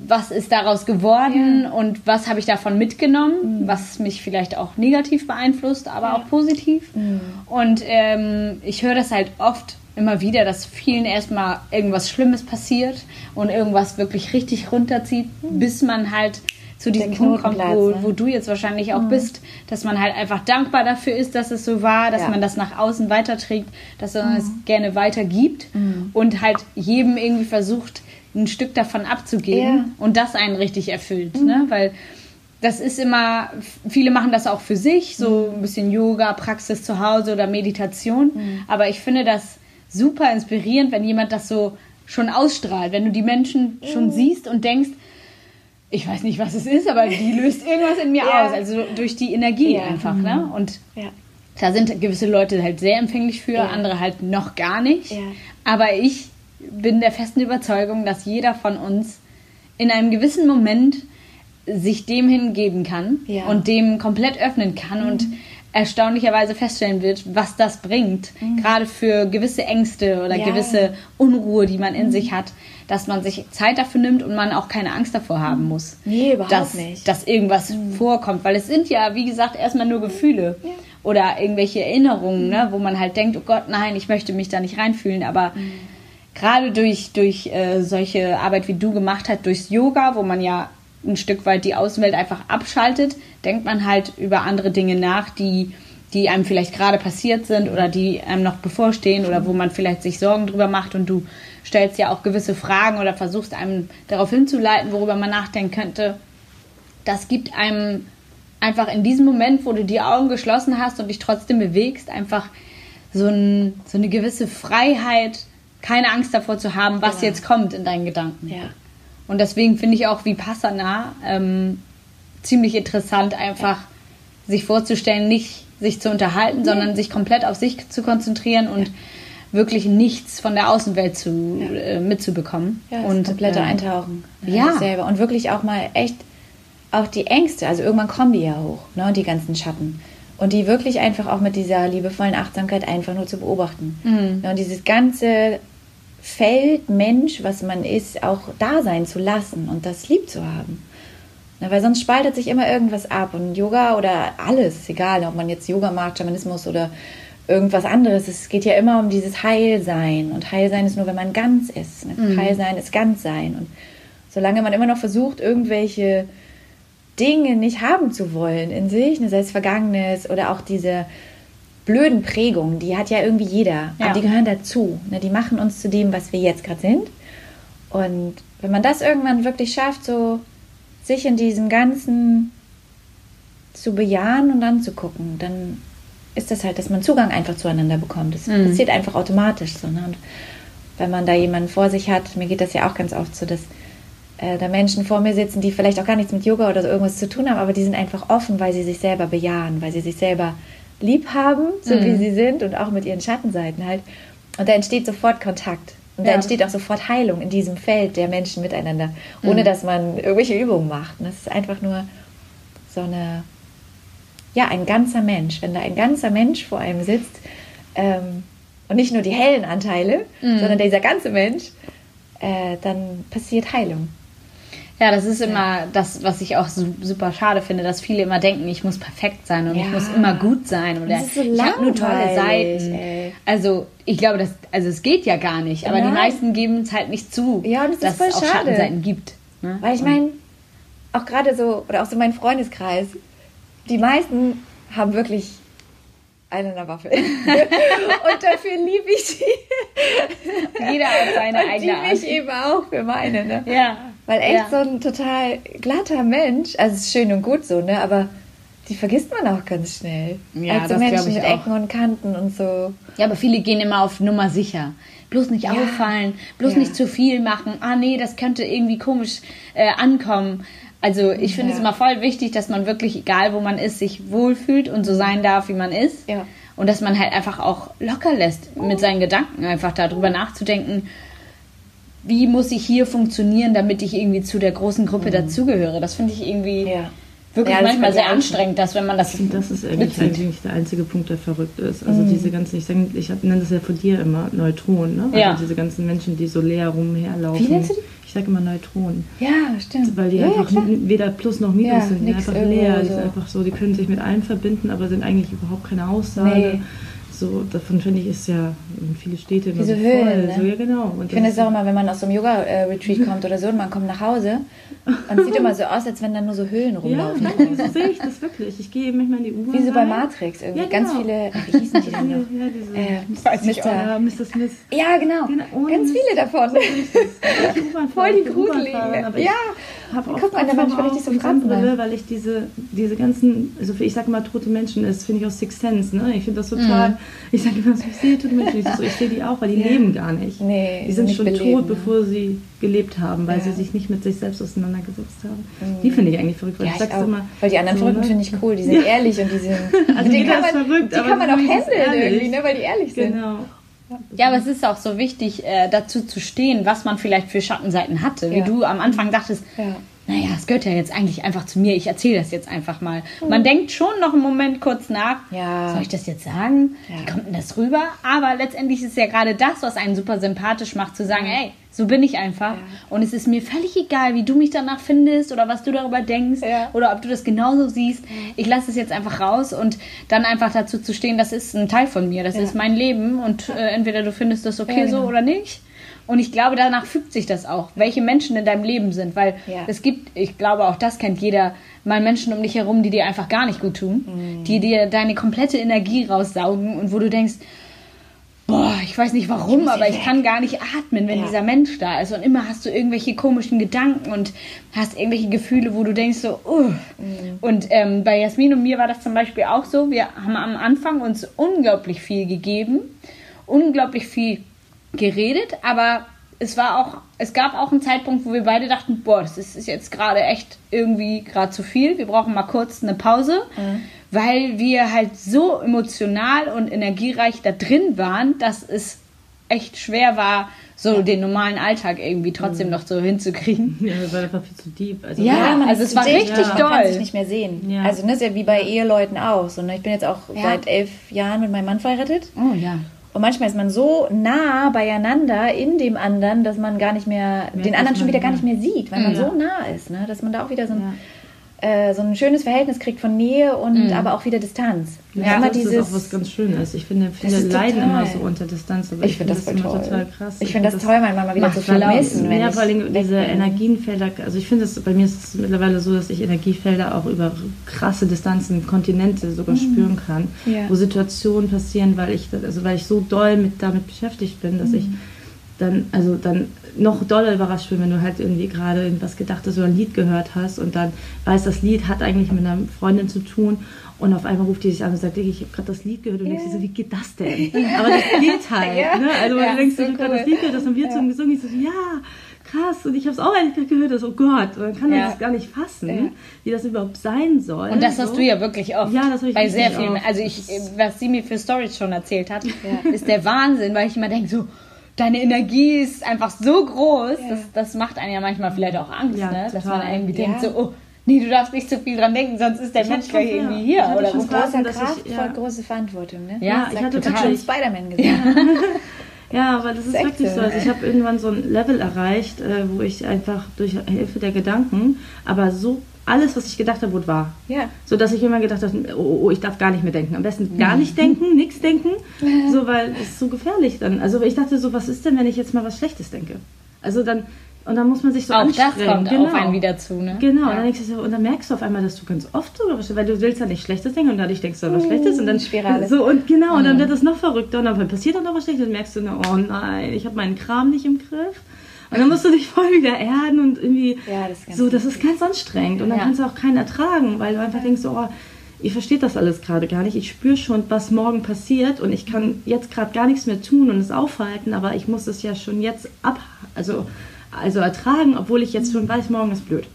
was ist daraus geworden und was habe ich davon mitgenommen, mhm. was mich vielleicht auch negativ beeinflusst, aber auch positiv. Mhm. Und ähm, ich höre das halt oft immer wieder, dass vielen erstmal irgendwas Schlimmes passiert und irgendwas wirklich richtig runterzieht, mhm. bis man halt zu diesem Punkt kommt, wo, ne? wo, du jetzt wahrscheinlich auch mhm. bist, dass man halt einfach dankbar dafür ist, dass es so war, dass ja. man das nach außen weiterträgt, dass man mhm. es gerne weitergibt mhm. und halt jedem irgendwie versucht, ein Stück davon abzugeben ja. und das einen richtig erfüllt, mhm. ne? weil das ist immer, viele machen das auch für sich, so mhm. ein bisschen Yoga, Praxis zu Hause oder Meditation, mhm. aber ich finde das super inspirierend, wenn jemand das so schon ausstrahlt, wenn du die Menschen schon siehst und denkst, ich weiß nicht, was es ist, aber die löst irgendwas in mir ja. aus. Also durch die Energie ja. einfach, ne? Mhm. Und ja. da sind gewisse Leute halt sehr empfänglich für, andere halt noch gar nicht. Aber ich bin der festen Überzeugung, dass jeder von uns in einem gewissen Moment sich dem hingeben kann und dem komplett öffnen kann mhm. und erstaunlicherweise feststellen wird, was das bringt. Mhm. Gerade für gewisse Ängste oder gewisse Unruhe, die man in mhm. sich hat dass man sich Zeit dafür nimmt und man auch keine Angst davor haben muss. Nee, überhaupt dass, nicht. Dass irgendwas mhm. vorkommt, weil es sind ja, wie gesagt, erstmal nur Gefühle ja. oder irgendwelche Erinnerungen, mhm. ne, wo man halt denkt, oh Gott, nein, ich möchte mich da nicht reinfühlen, aber mhm. gerade durch, durch äh, solche Arbeit, wie du gemacht hast, durchs Yoga, wo man ja ein Stück weit die Außenwelt einfach abschaltet, denkt man halt über andere Dinge nach, die die einem vielleicht gerade passiert sind oder die einem noch bevorstehen oder wo man vielleicht sich Sorgen drüber macht und du stellst ja auch gewisse Fragen oder versuchst einem darauf hinzuleiten, worüber man nachdenken könnte. Das gibt einem einfach in diesem Moment, wo du die Augen geschlossen hast und dich trotzdem bewegst, einfach so, ein, so eine gewisse Freiheit, keine Angst davor zu haben, was Genau. jetzt kommt in deinen Gedanken. Ja. Und deswegen finde ich auch Vipassana ähm, ziemlich interessant, einfach sich vorzustellen, nicht sich zu unterhalten, sondern sich komplett auf sich zu konzentrieren und wirklich nichts von der Außenwelt zu, äh, mitzubekommen. Ja, und und komplette äh, Eintauchen. in ja. selber. Und wirklich auch mal echt auch die Ängste, also irgendwann kommen die ja hoch, ne, die ganzen Schatten. Und die wirklich einfach auch mit dieser liebevollen Achtsamkeit einfach nur zu beobachten. Mhm. Ne, und dieses ganze Feld Mensch, was man ist, auch da sein zu lassen und das lieb zu haben. Na, weil sonst spaltet sich immer irgendwas ab. Und Yoga oder alles, egal, ob man jetzt Yoga macht, Schamanismus oder irgendwas anderes, es geht ja immer um dieses Heilsein. Und Heilsein ist nur, wenn man ganz ist. Ne? Heilsein ist ganz sein. Und solange man immer noch versucht, irgendwelche Dinge nicht haben zu wollen in sich, ne, sei es Vergangenes oder auch diese blöden Prägungen, die hat ja irgendwie jeder, Ja. aber die gehören dazu. Ne? Die machen uns zu dem, was wir jetzt gerade sind. Und wenn man das irgendwann wirklich schafft, so sich in diesem Ganzen zu bejahen und anzugucken, dann ist das halt, dass man Zugang einfach zueinander bekommt. Das Mhm. passiert einfach automatisch so. Ne? Und wenn man da jemanden vor sich hat, mir geht das ja auch ganz oft so, dass äh, da Menschen vor mir sitzen, die vielleicht auch gar nichts mit Yoga oder so irgendwas zu tun haben, aber die sind einfach offen, weil sie sich selber bejahen, weil sie sich selber lieb haben, so Mhm. wie sie sind und auch mit ihren Schattenseiten halt. Und da entsteht sofort Kontakt. Und da Ja. entsteht auch sofort Heilung in diesem Feld der Menschen miteinander, ohne dass man irgendwelche Übungen macht. Und Das ist einfach nur so eine, ja, ein ganzer Mensch. Wenn da ein ganzer Mensch vor einem sitzt ähm, und nicht nur die hellen Anteile, sondern dieser ganze Mensch, äh, dann passiert Heilung. Ja, das ist immer das, was ich auch su- super schade finde, dass viele immer denken, ich muss perfekt sein und ich Ja. muss immer gut sein oder Das ist so ich habe nur tolle Seiten. ey. Also ich glaube, das, also es geht ja gar nicht, aber die Nein. meisten geben es halt nicht zu, Ja, und das ist dass voll es auch schade. Schattenseiten gibt. Ne? Weil ich meine, auch gerade so, oder auch so mein Freundeskreis, die meisten haben wirklich eine in der Waffel. und dafür liebe ich sie. jeder hat seine und eigene Art. mich eben auch für meine, ne? Ja. Weil echt ja. so ein total glatter Mensch, also ist schön und gut so, ne? Aber die vergisst man auch ganz schnell. Ja, Als so das Menschen ich mit auch. Ecken und Kanten und so. Ja, aber viele gehen immer auf Nummer sicher. Bloß nicht Ja. auffallen, bloß Ja. nicht zu viel machen. Ah nee, das könnte irgendwie komisch äh, ankommen. Also ich finde Ja. es immer voll wichtig, dass man wirklich, egal wo man ist, sich wohlfühlt und so sein darf, wie man ist. Ja. Und dass man halt einfach auch locker lässt, mit seinen Gedanken einfach darüber nachzudenken, wie muss ich hier funktionieren, damit ich irgendwie zu der großen Gruppe dazugehöre. Das finde ich irgendwie Mhm. Ja. wirklich manchmal sehr anstrengend, dass wenn man das Und das ist eigentlich, eigentlich der einzige Punkt, der verrückt ist. Also diese ganzen, ich, sag, ich hab- nenne das ja von dir immer Neutronen, ne? Also Ja. diese ganzen Menschen, die so leer rumherlaufen. Wie nennst du die? Ich sage immer Neutronen. Ja, stimmt. Weil die ja, einfach ja, weder Plus noch Minus Ja, sind, die sind einfach leer, die so. sind einfach so, die können sich mit allem verbinden, aber sind eigentlich überhaupt keine Aussage. Nee. So, davon finde ich, ist ja in viele Städte immer Diese so Höhlen, voll. ne? So, ja, genau. Und Ich finde es auch immer, wenn man aus so einem Yoga-Retreat kommt oder so und man kommt nach Hause und es sieht immer so aus, als wenn da nur so Höhlen ja, rumlaufen. danke, so sehe ich das wirklich. Ich gehe manchmal in die U-Bahn. Wie so bei. Matrix irgendwie. Ja, Ganz genau. viele, ach, wie hießen die denn noch? Ja, diese, Äh, Mr. ja, Mr. Smith. Ja, genau. Genau, Ganz viele davon. Voll die Gruseligen. Ja. Ich habe auch Guck mal, da manchmal richtig so Fransen Brille, weil ich diese, diese ganzen, also ich sage mal tote Menschen, das finde ich aus Sixth Sense, ne? Ich finde das total, ich sage immer, so, ich sehe tote Menschen, ich, so, ich sehe die auch, weil die. Ja. leben gar nicht. Nee, die sind nicht schon belebt, tot, ne? bevor sie gelebt haben, weil Ja. sie sich nicht mit sich selbst auseinandergesetzt haben. Die finde ich eigentlich verrückt, weil Ja, ich sag's auch. immer. Weil die anderen so, Verrückten ne? finde ich cool. Die sind ehrlich und die sind. Also jeder kann man, verrückt, die kann man auch handeln irgendwie, ne, weil die ehrlich sind. Genau. Ja, aber es ist auch so wichtig, äh, dazu zu stehen, was man vielleicht für Schattenseiten hatte. Wie Ja. du am Anfang dachtest, Ja. naja, es gehört ja jetzt eigentlich einfach zu mir, ich erzähle das jetzt einfach mal. Man denkt schon noch einen Moment kurz nach, Ja. soll ich das jetzt sagen? Wie kommt denn das rüber? Aber letztendlich ist ja gerade das, was einen super sympathisch macht, zu sagen, ey, so bin ich einfach. Ja. Und es ist mir völlig egal, wie du mich danach findest oder was du darüber denkst Ja. oder ob du das genauso siehst. Ich lasse es jetzt einfach raus und dann einfach dazu zu stehen, das ist ein Teil von mir, das Ja. ist mein Leben und äh, entweder du findest das okay genau. so oder nicht. Und ich glaube, danach fügt sich das auch, welche Menschen in deinem Leben sind, weil es gibt, ich glaube, auch das kennt jeder, mal Menschen um dich herum, die dir einfach gar nicht gut tun, Mhm. die dir deine komplette Energie raussaugen und wo du denkst, boah, ich weiß nicht warum, muss aber ich weg. kann gar nicht atmen, wenn Ja. dieser Mensch da ist. Und immer hast du irgendwelche komischen Gedanken und hast irgendwelche Gefühle, wo du denkst so, uh. Und ähm, bei Jasmin und mir war das zum Beispiel auch so. Wir haben am Anfang uns unglaublich viel gegeben, unglaublich viel geredet, aber es war auch, es gab auch einen Zeitpunkt, wo wir beide dachten, boah, das ist, ist jetzt gerade echt irgendwie gerade zu viel. Wir brauchen mal kurz eine Pause, weil wir halt so emotional und energiereich da drin waren, dass es echt schwer war, so den normalen Alltag irgendwie trotzdem noch so hinzukriegen. Ja, das war einfach viel zu deep. Also, Ja, man also es war richtig man doll. kann sich nicht mehr sehen. Ja. Also ne, ist ja wie bei Eheleuten auch. So, ne? Ich bin jetzt auch Ja. seit elf Jahren mit meinem Mann verheiratet. Oh ja. Und manchmal ist man so nah beieinander in dem anderen, dass man gar nicht mehr, den dass anderen schon man- wieder gar nicht mehr sieht, weil man Ja. so nah ist. Ne? Dass man da auch wieder so ein, äh, so ein schönes Verhältnis kriegt von Nähe und aber auch wieder Distanz. Ja, immer das dieses, ist auch was ganz Schönes. Ich finde, viele leiden total- immer so unter Distanz. Aber ich finde das, immer toll. total krass. Ich finde das toll, manchmal mal wieder zu vermissen. Ja, ich vor allem diese bin. Energienfelder, also ich finde es, bei mir ist es mittlerweile so, dass ich Energiefelder auch über krasse Distanzen, Kontinente sogar spüren kann, Mhm. Ja. wo Situationen passieren, weil ich, also weil ich so doll mit, damit beschäftigt bin, dass ich Mhm. Dann, also dann noch doller überrascht bin, wenn du halt irgendwie gerade irgendwas Gedachtes oder ein Lied gehört hast und dann weißt, das Lied hat eigentlich mit einer Freundin zu tun und auf einmal ruft die sich an und sagt, ich habe gerade das Lied gehört und denkst dir so, wie geht das denn? Aber das geht halt, Ja. ne? Also Ja, du denkst, so du hast gerade cool. das Lied gehört, das haben wir zusammen gesungen, ich so, ja, krass und ich habe es auch eigentlich gerade gehört, das, oh Gott, und dann kann man Ja. das gar nicht fassen, Ja. wie das überhaupt sein soll. Und das hast so. du ja wirklich oft. Ja, das hab ich bei sehr vielen. oft. Also ich, was sie mir für Stories schon erzählt hat, ist der Wahnsinn, weil ich immer denke so, deine Energie ist einfach so groß, das, das macht einen ja manchmal vielleicht auch Angst, Ja, ne? dass man irgendwie Ja. denkt so, oh, nee, du darfst nicht zu viel dran denken, sonst ist der Ich Mensch gleich irgendwie ja, hier. ich hatte Oder Großer dass Kraft, ich- voll ja. große Verantwortung. Ne? Ja, ich hat hatte total tatsächlich- schon Spider-Man gesagt. Ja, aber das ist echt wirklich so, so. Also ich habe irgendwann so ein Level erreicht, äh, wo ich einfach durch Hilfe der Gedanken, aber so alles, was ich gedacht habe, wurde wahr. Ja. So dass ich immer gedacht habe, oh, oh, ich darf gar nicht mehr denken. Am besten gar nicht denken, nichts denken. So, weil es ist so gefährlich dann. Also ich dachte so, was ist denn, wenn ich jetzt mal was Schlechtes denke? Also dann, und dann muss man sich so auch das anstrengen. kommt genau. auf einen wieder zu, ne? Genau, Ja. und, dann denkst du so, und dann merkst du auf einmal, dass du ganz oft sogar was, weil du willst ja nicht Schlechtes denken und dadurch denkst du an was Schlechtes und dann Spirale. so und genau und dann wird es noch verrückter und dann passiert dann noch was Schlechtes und merkst du, oh nein, ich habe meinen Kram nicht im Griff. Und dann musst du dich voll wieder erden und irgendwie Ja, das ist ganz so, das ist ganz anstrengend und dann Ja. kannst du auch keinen ertragen, weil du einfach denkst, oh, ihr versteht das alles gerade gar nicht. Ich spüre schon, was morgen passiert und ich kann jetzt gerade gar nichts mehr tun und es aufhalten, aber ich muss es ja schon jetzt ab, also, also ertragen, obwohl ich jetzt schon weiß, morgen ist blöd.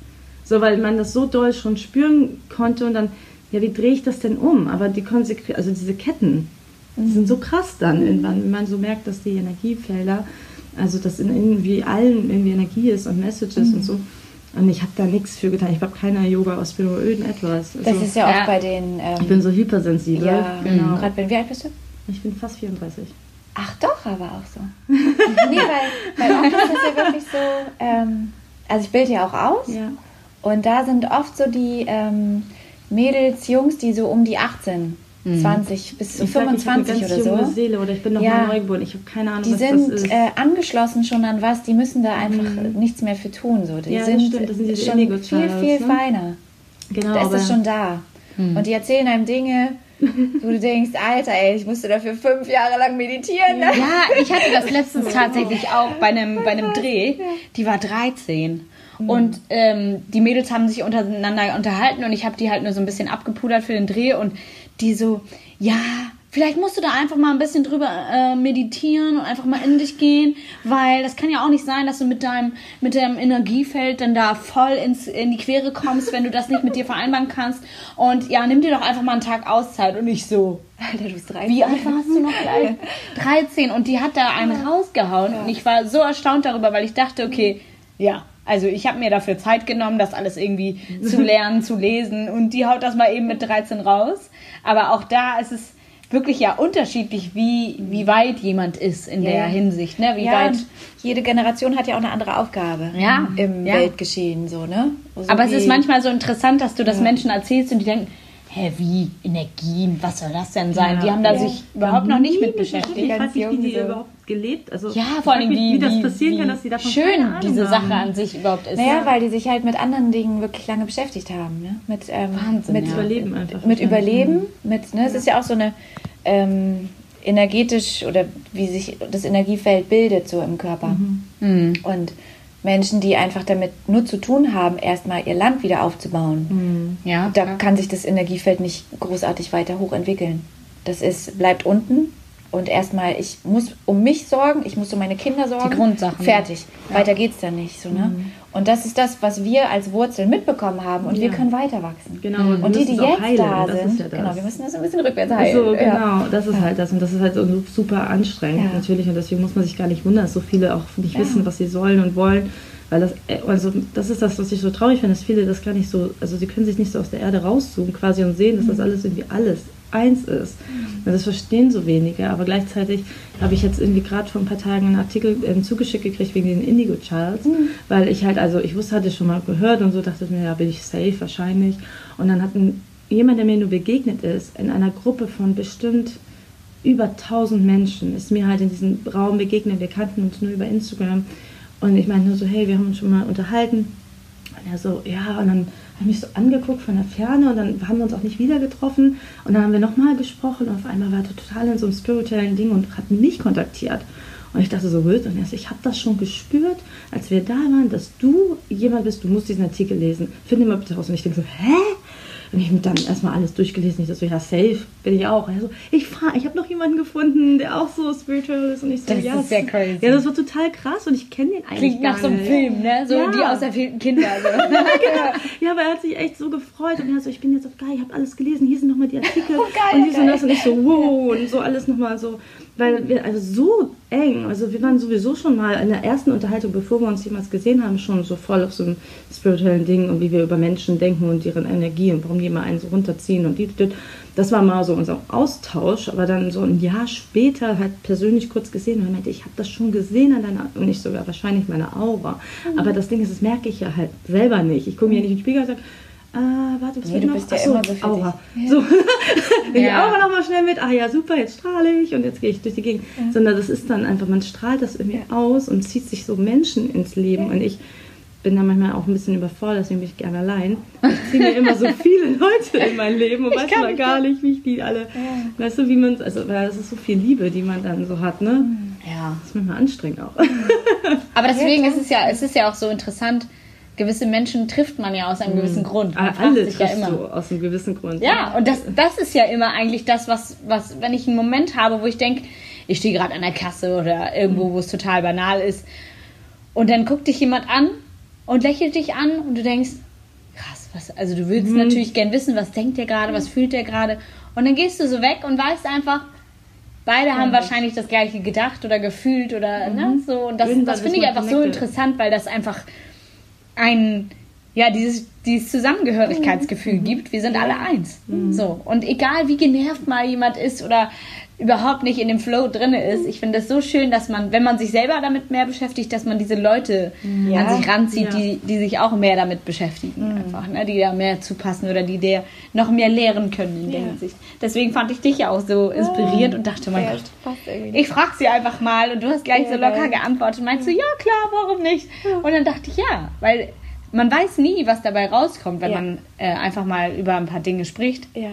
So, weil man das so doll schon spüren konnte und dann, ja, wie drehe ich das denn um? Aber die Konsequenzen, also diese Ketten, die sind so krass dann irgendwann, wenn man so merkt, dass die Energiefelder, also dass in irgendwie allen irgendwie Energie ist und Messages und so. Und ich habe da nichts für getan. Ich habe keine Yoga-Ausbildung oder irgendetwas. Also, Das ist ja oft Ja. bei den. Ähm, ich bin so hypersensibel. ja, genau. Gerade wenn, wie alt bist du? Ich bin fast 34. Ach doch, aber auch so. nee, weil, weil oft ist das ja wirklich so. Ähm, also ich bilde ja auch aus. Ja. Und da sind oft so die ähm, Mädels, Jungs, die so um die 18, 20 bis zu Ich sag, ich habe eine 25 ganz oder junge so. Seele oder ich bin noch Ja. mal neugeboren. Ich habe keine Ahnung, Die was sind das ist. äh, angeschlossen schon an was, die müssen da einfach nichts mehr für tun. So. Die Ja, das sind stimmt, das sind diese schon Indigo viel, viel ne? feiner. genau, Da ist es schon da. Und die erzählen einem Dinge, wo du denkst, Alter, ey, ich musste dafür fünf Jahre lang meditieren. Ne? Ja, ich hatte das letztens tatsächlich auch bei einem, bei einem Dreh. Die war 13. Und ähm, die Mädels haben sich untereinander unterhalten und ich habe die halt nur so ein bisschen abgepudert für den Dreh und die so, ja, vielleicht musst du da einfach mal ein bisschen drüber äh, meditieren und einfach mal in dich gehen, weil das kann ja auch nicht sein, dass du mit deinem, mit deinem Energiefeld dann da voll ins, in die Quere kommst, wenn du das nicht mit dir vereinbaren kannst. Und ja, nimm dir doch einfach mal einen Tag Auszeit und nicht so. Alter, du bist 13. Wie alt warst du noch gleich? 13 und die hat da einen rausgehauen und ich war so erstaunt darüber, weil ich dachte, okay, ja, also ich habe mir dafür Zeit genommen, das alles irgendwie zu lernen, zu lesen und die haut das mal eben mit 13 raus. Aber auch da ist es wirklich ja unterschiedlich, wie, wie weit jemand ist in Ja. der Hinsicht, ne? Wie ja, weit. jede Generation hat ja auch eine andere Aufgabe Ja, im ja. Weltgeschehen. So, ne? So Aber es wie- ist manchmal so interessant, dass du das Menschen erzählst und die denken, hä, wie Energien, was soll das denn sein? Ja. die haben da Ja. sich überhaupt noch nicht mit Ich beschäftigt. frage mich, wie jung die so. überhaupt gelebt. Also, Ja, vor allem mich, wie, wie das passieren wie kann, dass die davon schön diese haben. Sache an sich überhaupt ist. Naja, weil die sich halt mit anderen Dingen wirklich lange beschäftigt haben. Ne? Mit, ähm, Wahnsinn, mit ja. Überleben einfach. mit Überleben, mit, ne, es ist ja auch so eine, ähm, energetisch oder wie sich das Energiefeld bildet so im Körper. Mhm. Und Menschen, die einfach damit nur zu tun haben, erstmal ihr Land wieder aufzubauen, Ja, da ja. kann sich das Energiefeld nicht großartig weiter hochentwickeln. Das ist, bleibt unten und erstmal, ich muss um mich sorgen, ich muss um meine Kinder sorgen. Grundsachen. Fertig. Weiter geht's dann nicht. So, ne? Mhm. Und das ist das, was wir als Wurzel mitbekommen haben und wir Ja. können weiter wachsen. Genau, und wir Und die, die jetzt heilen, da das ist sind, ja das. genau, wir müssen das ein bisschen rückwärts heilen. So, genau, Ja. das ist halt das. Und das ist halt so super anstrengend Ja. natürlich. Und deswegen muss man sich gar nicht wundern, dass so viele auch nicht Ja. wissen, was sie sollen und wollen. Weil das, äh, also das ist das, was ich so traurig finde, dass viele das gar nicht so, also sie können sich nicht so aus der Erde rauszoomen quasi und sehen, dass das Mhm. alles irgendwie alles eins ist. Und das verstehen so wenige. Aber gleichzeitig habe ich jetzt irgendwie gerade vor ein paar Tagen einen Artikel ähm, zugeschickt gekriegt wegen den Indigo Childs, Mhm. weil ich halt, also ich wusste, hatte schon mal gehört und so, dachte mir, ja, bin ich safe wahrscheinlich. Und dann hat ein, jemand, der mir nur begegnet ist, in einer Gruppe von bestimmt über 1000 Menschen, ist mir halt in diesem Raum begegnet. Wir kannten uns nur über Instagram. Und ich meinte nur so, hey, wir haben uns schon mal unterhalten. Und er so, ja, und dann habe ich mich so angeguckt von der Ferne und dann haben wir uns auch nicht wieder getroffen. Und dann haben wir nochmal gesprochen und auf einmal war er total in so einem spirituellen Ding und hat mich kontaktiert. Und ich dachte so, wild. Und er ich habe das schon gespürt, als wir da waren, dass du jemand bist, du musst diesen Artikel lesen. Finde mal bitte raus. Und ich denke so, hä? Und ich habe dann erstmal alles durchgelesen. Ich so, ja, safe, bin ich auch. Er so, ich frage, ich habe noch jemanden gefunden, der auch so spiritual ist. Und ich so, Das ja, ist sehr crazy. Ja, das war total krass und ich kenne den eigentlich Klingt nach so einem. Film, ne? So Ja. die auserwählten Kinder. So. Ja, aber er hat sich echt so gefreut und er so, ich bin jetzt auf geil, ich habe alles gelesen, hier sind nochmal die Artikel Oh, geil, und dies und das und ich so, wow, und so alles nochmal so, weil wir, also so eng, also wir waren sowieso schon mal in der ersten Unterhaltung, bevor wir uns jemals gesehen haben, schon so voll auf so einem spirituellen Ding und wie wir über Menschen denken und deren Energie und warum die immer einen so runterziehen und die, die, das war mal so unser Austausch, aber dann so ein Jahr später halt persönlich kurz gesehen und meinte, ich habe das schon gesehen an deiner, und ich sogar wahrscheinlich meine Aura, Mhm. aber das Ding ist, das merke ich ja halt selber nicht. Ich gucke mir ja nicht in den Spiegel und sage, äh, warte, was Nee, du noch? bist ja Ach so, immer so für Aura. dich. So, die Ja. Aura nochmal schnell mit, ah ja, super, jetzt strahle ich und jetzt gehe ich durch die Gegend. Sondern das ist dann einfach, man strahlt das irgendwie aus und zieht sich so Menschen ins Leben und ich bin da manchmal auch ein bisschen überfordert, deswegen bin ich gerne allein. Ich ziehe mir immer so viele Leute in mein Leben und weiß kann mal nicht gar nicht, wie ich die alle, weißt du, wie man, also, weil es ist so viel Liebe, die man dann so hat, ne? Ja. Das ist manchmal anstrengend auch. Aber deswegen ist es ja, es ist ja auch so interessant, gewisse Menschen trifft man ja aus einem gewissen Grund. Man Alle sich ja immer. du aus einem gewissen Grund. Ja, und das, das ist ja immer eigentlich das, was, was, wenn ich einen Moment habe, wo ich denke, ich stehe gerade an der Kasse oder irgendwo, wo es total banal ist, und dann guckt dich jemand an und lächelt dich an und du denkst, krass, was, also du willst natürlich gern wissen, was denkt der gerade, was fühlt der gerade, und dann gehst du so weg und weißt einfach, beide haben wahrscheinlich das gleiche gedacht oder gefühlt oder ne, so, und das, das finde ich einfach so connected. interessant, weil das einfach ein ja dieses dieses Zusammengehörigkeitsgefühl gibt. Wir sind alle eins. So. Und egal wie genervt mal jemand ist oder überhaupt nicht in dem Flow drinne ist, ich finde es so schön, dass man, wenn man sich selber damit mehr beschäftigt, dass man diese Leute Ja. an sich ranzieht, Ja. die, die sich auch mehr damit beschäftigen, einfach, ne? die da mehr zupassen oder die der noch mehr lehren können in der Ja. Hinsicht. Deswegen fand ich dich ja auch so inspirierend und dachte, mein Gott, ich frag sie einfach mal und du hast gleich so locker geantwortet und meinst so, ja klar, warum nicht? Und dann dachte ich, ja, weil man weiß nie, was dabei rauskommt, wenn man äh, einfach mal über ein paar Dinge spricht. Ja.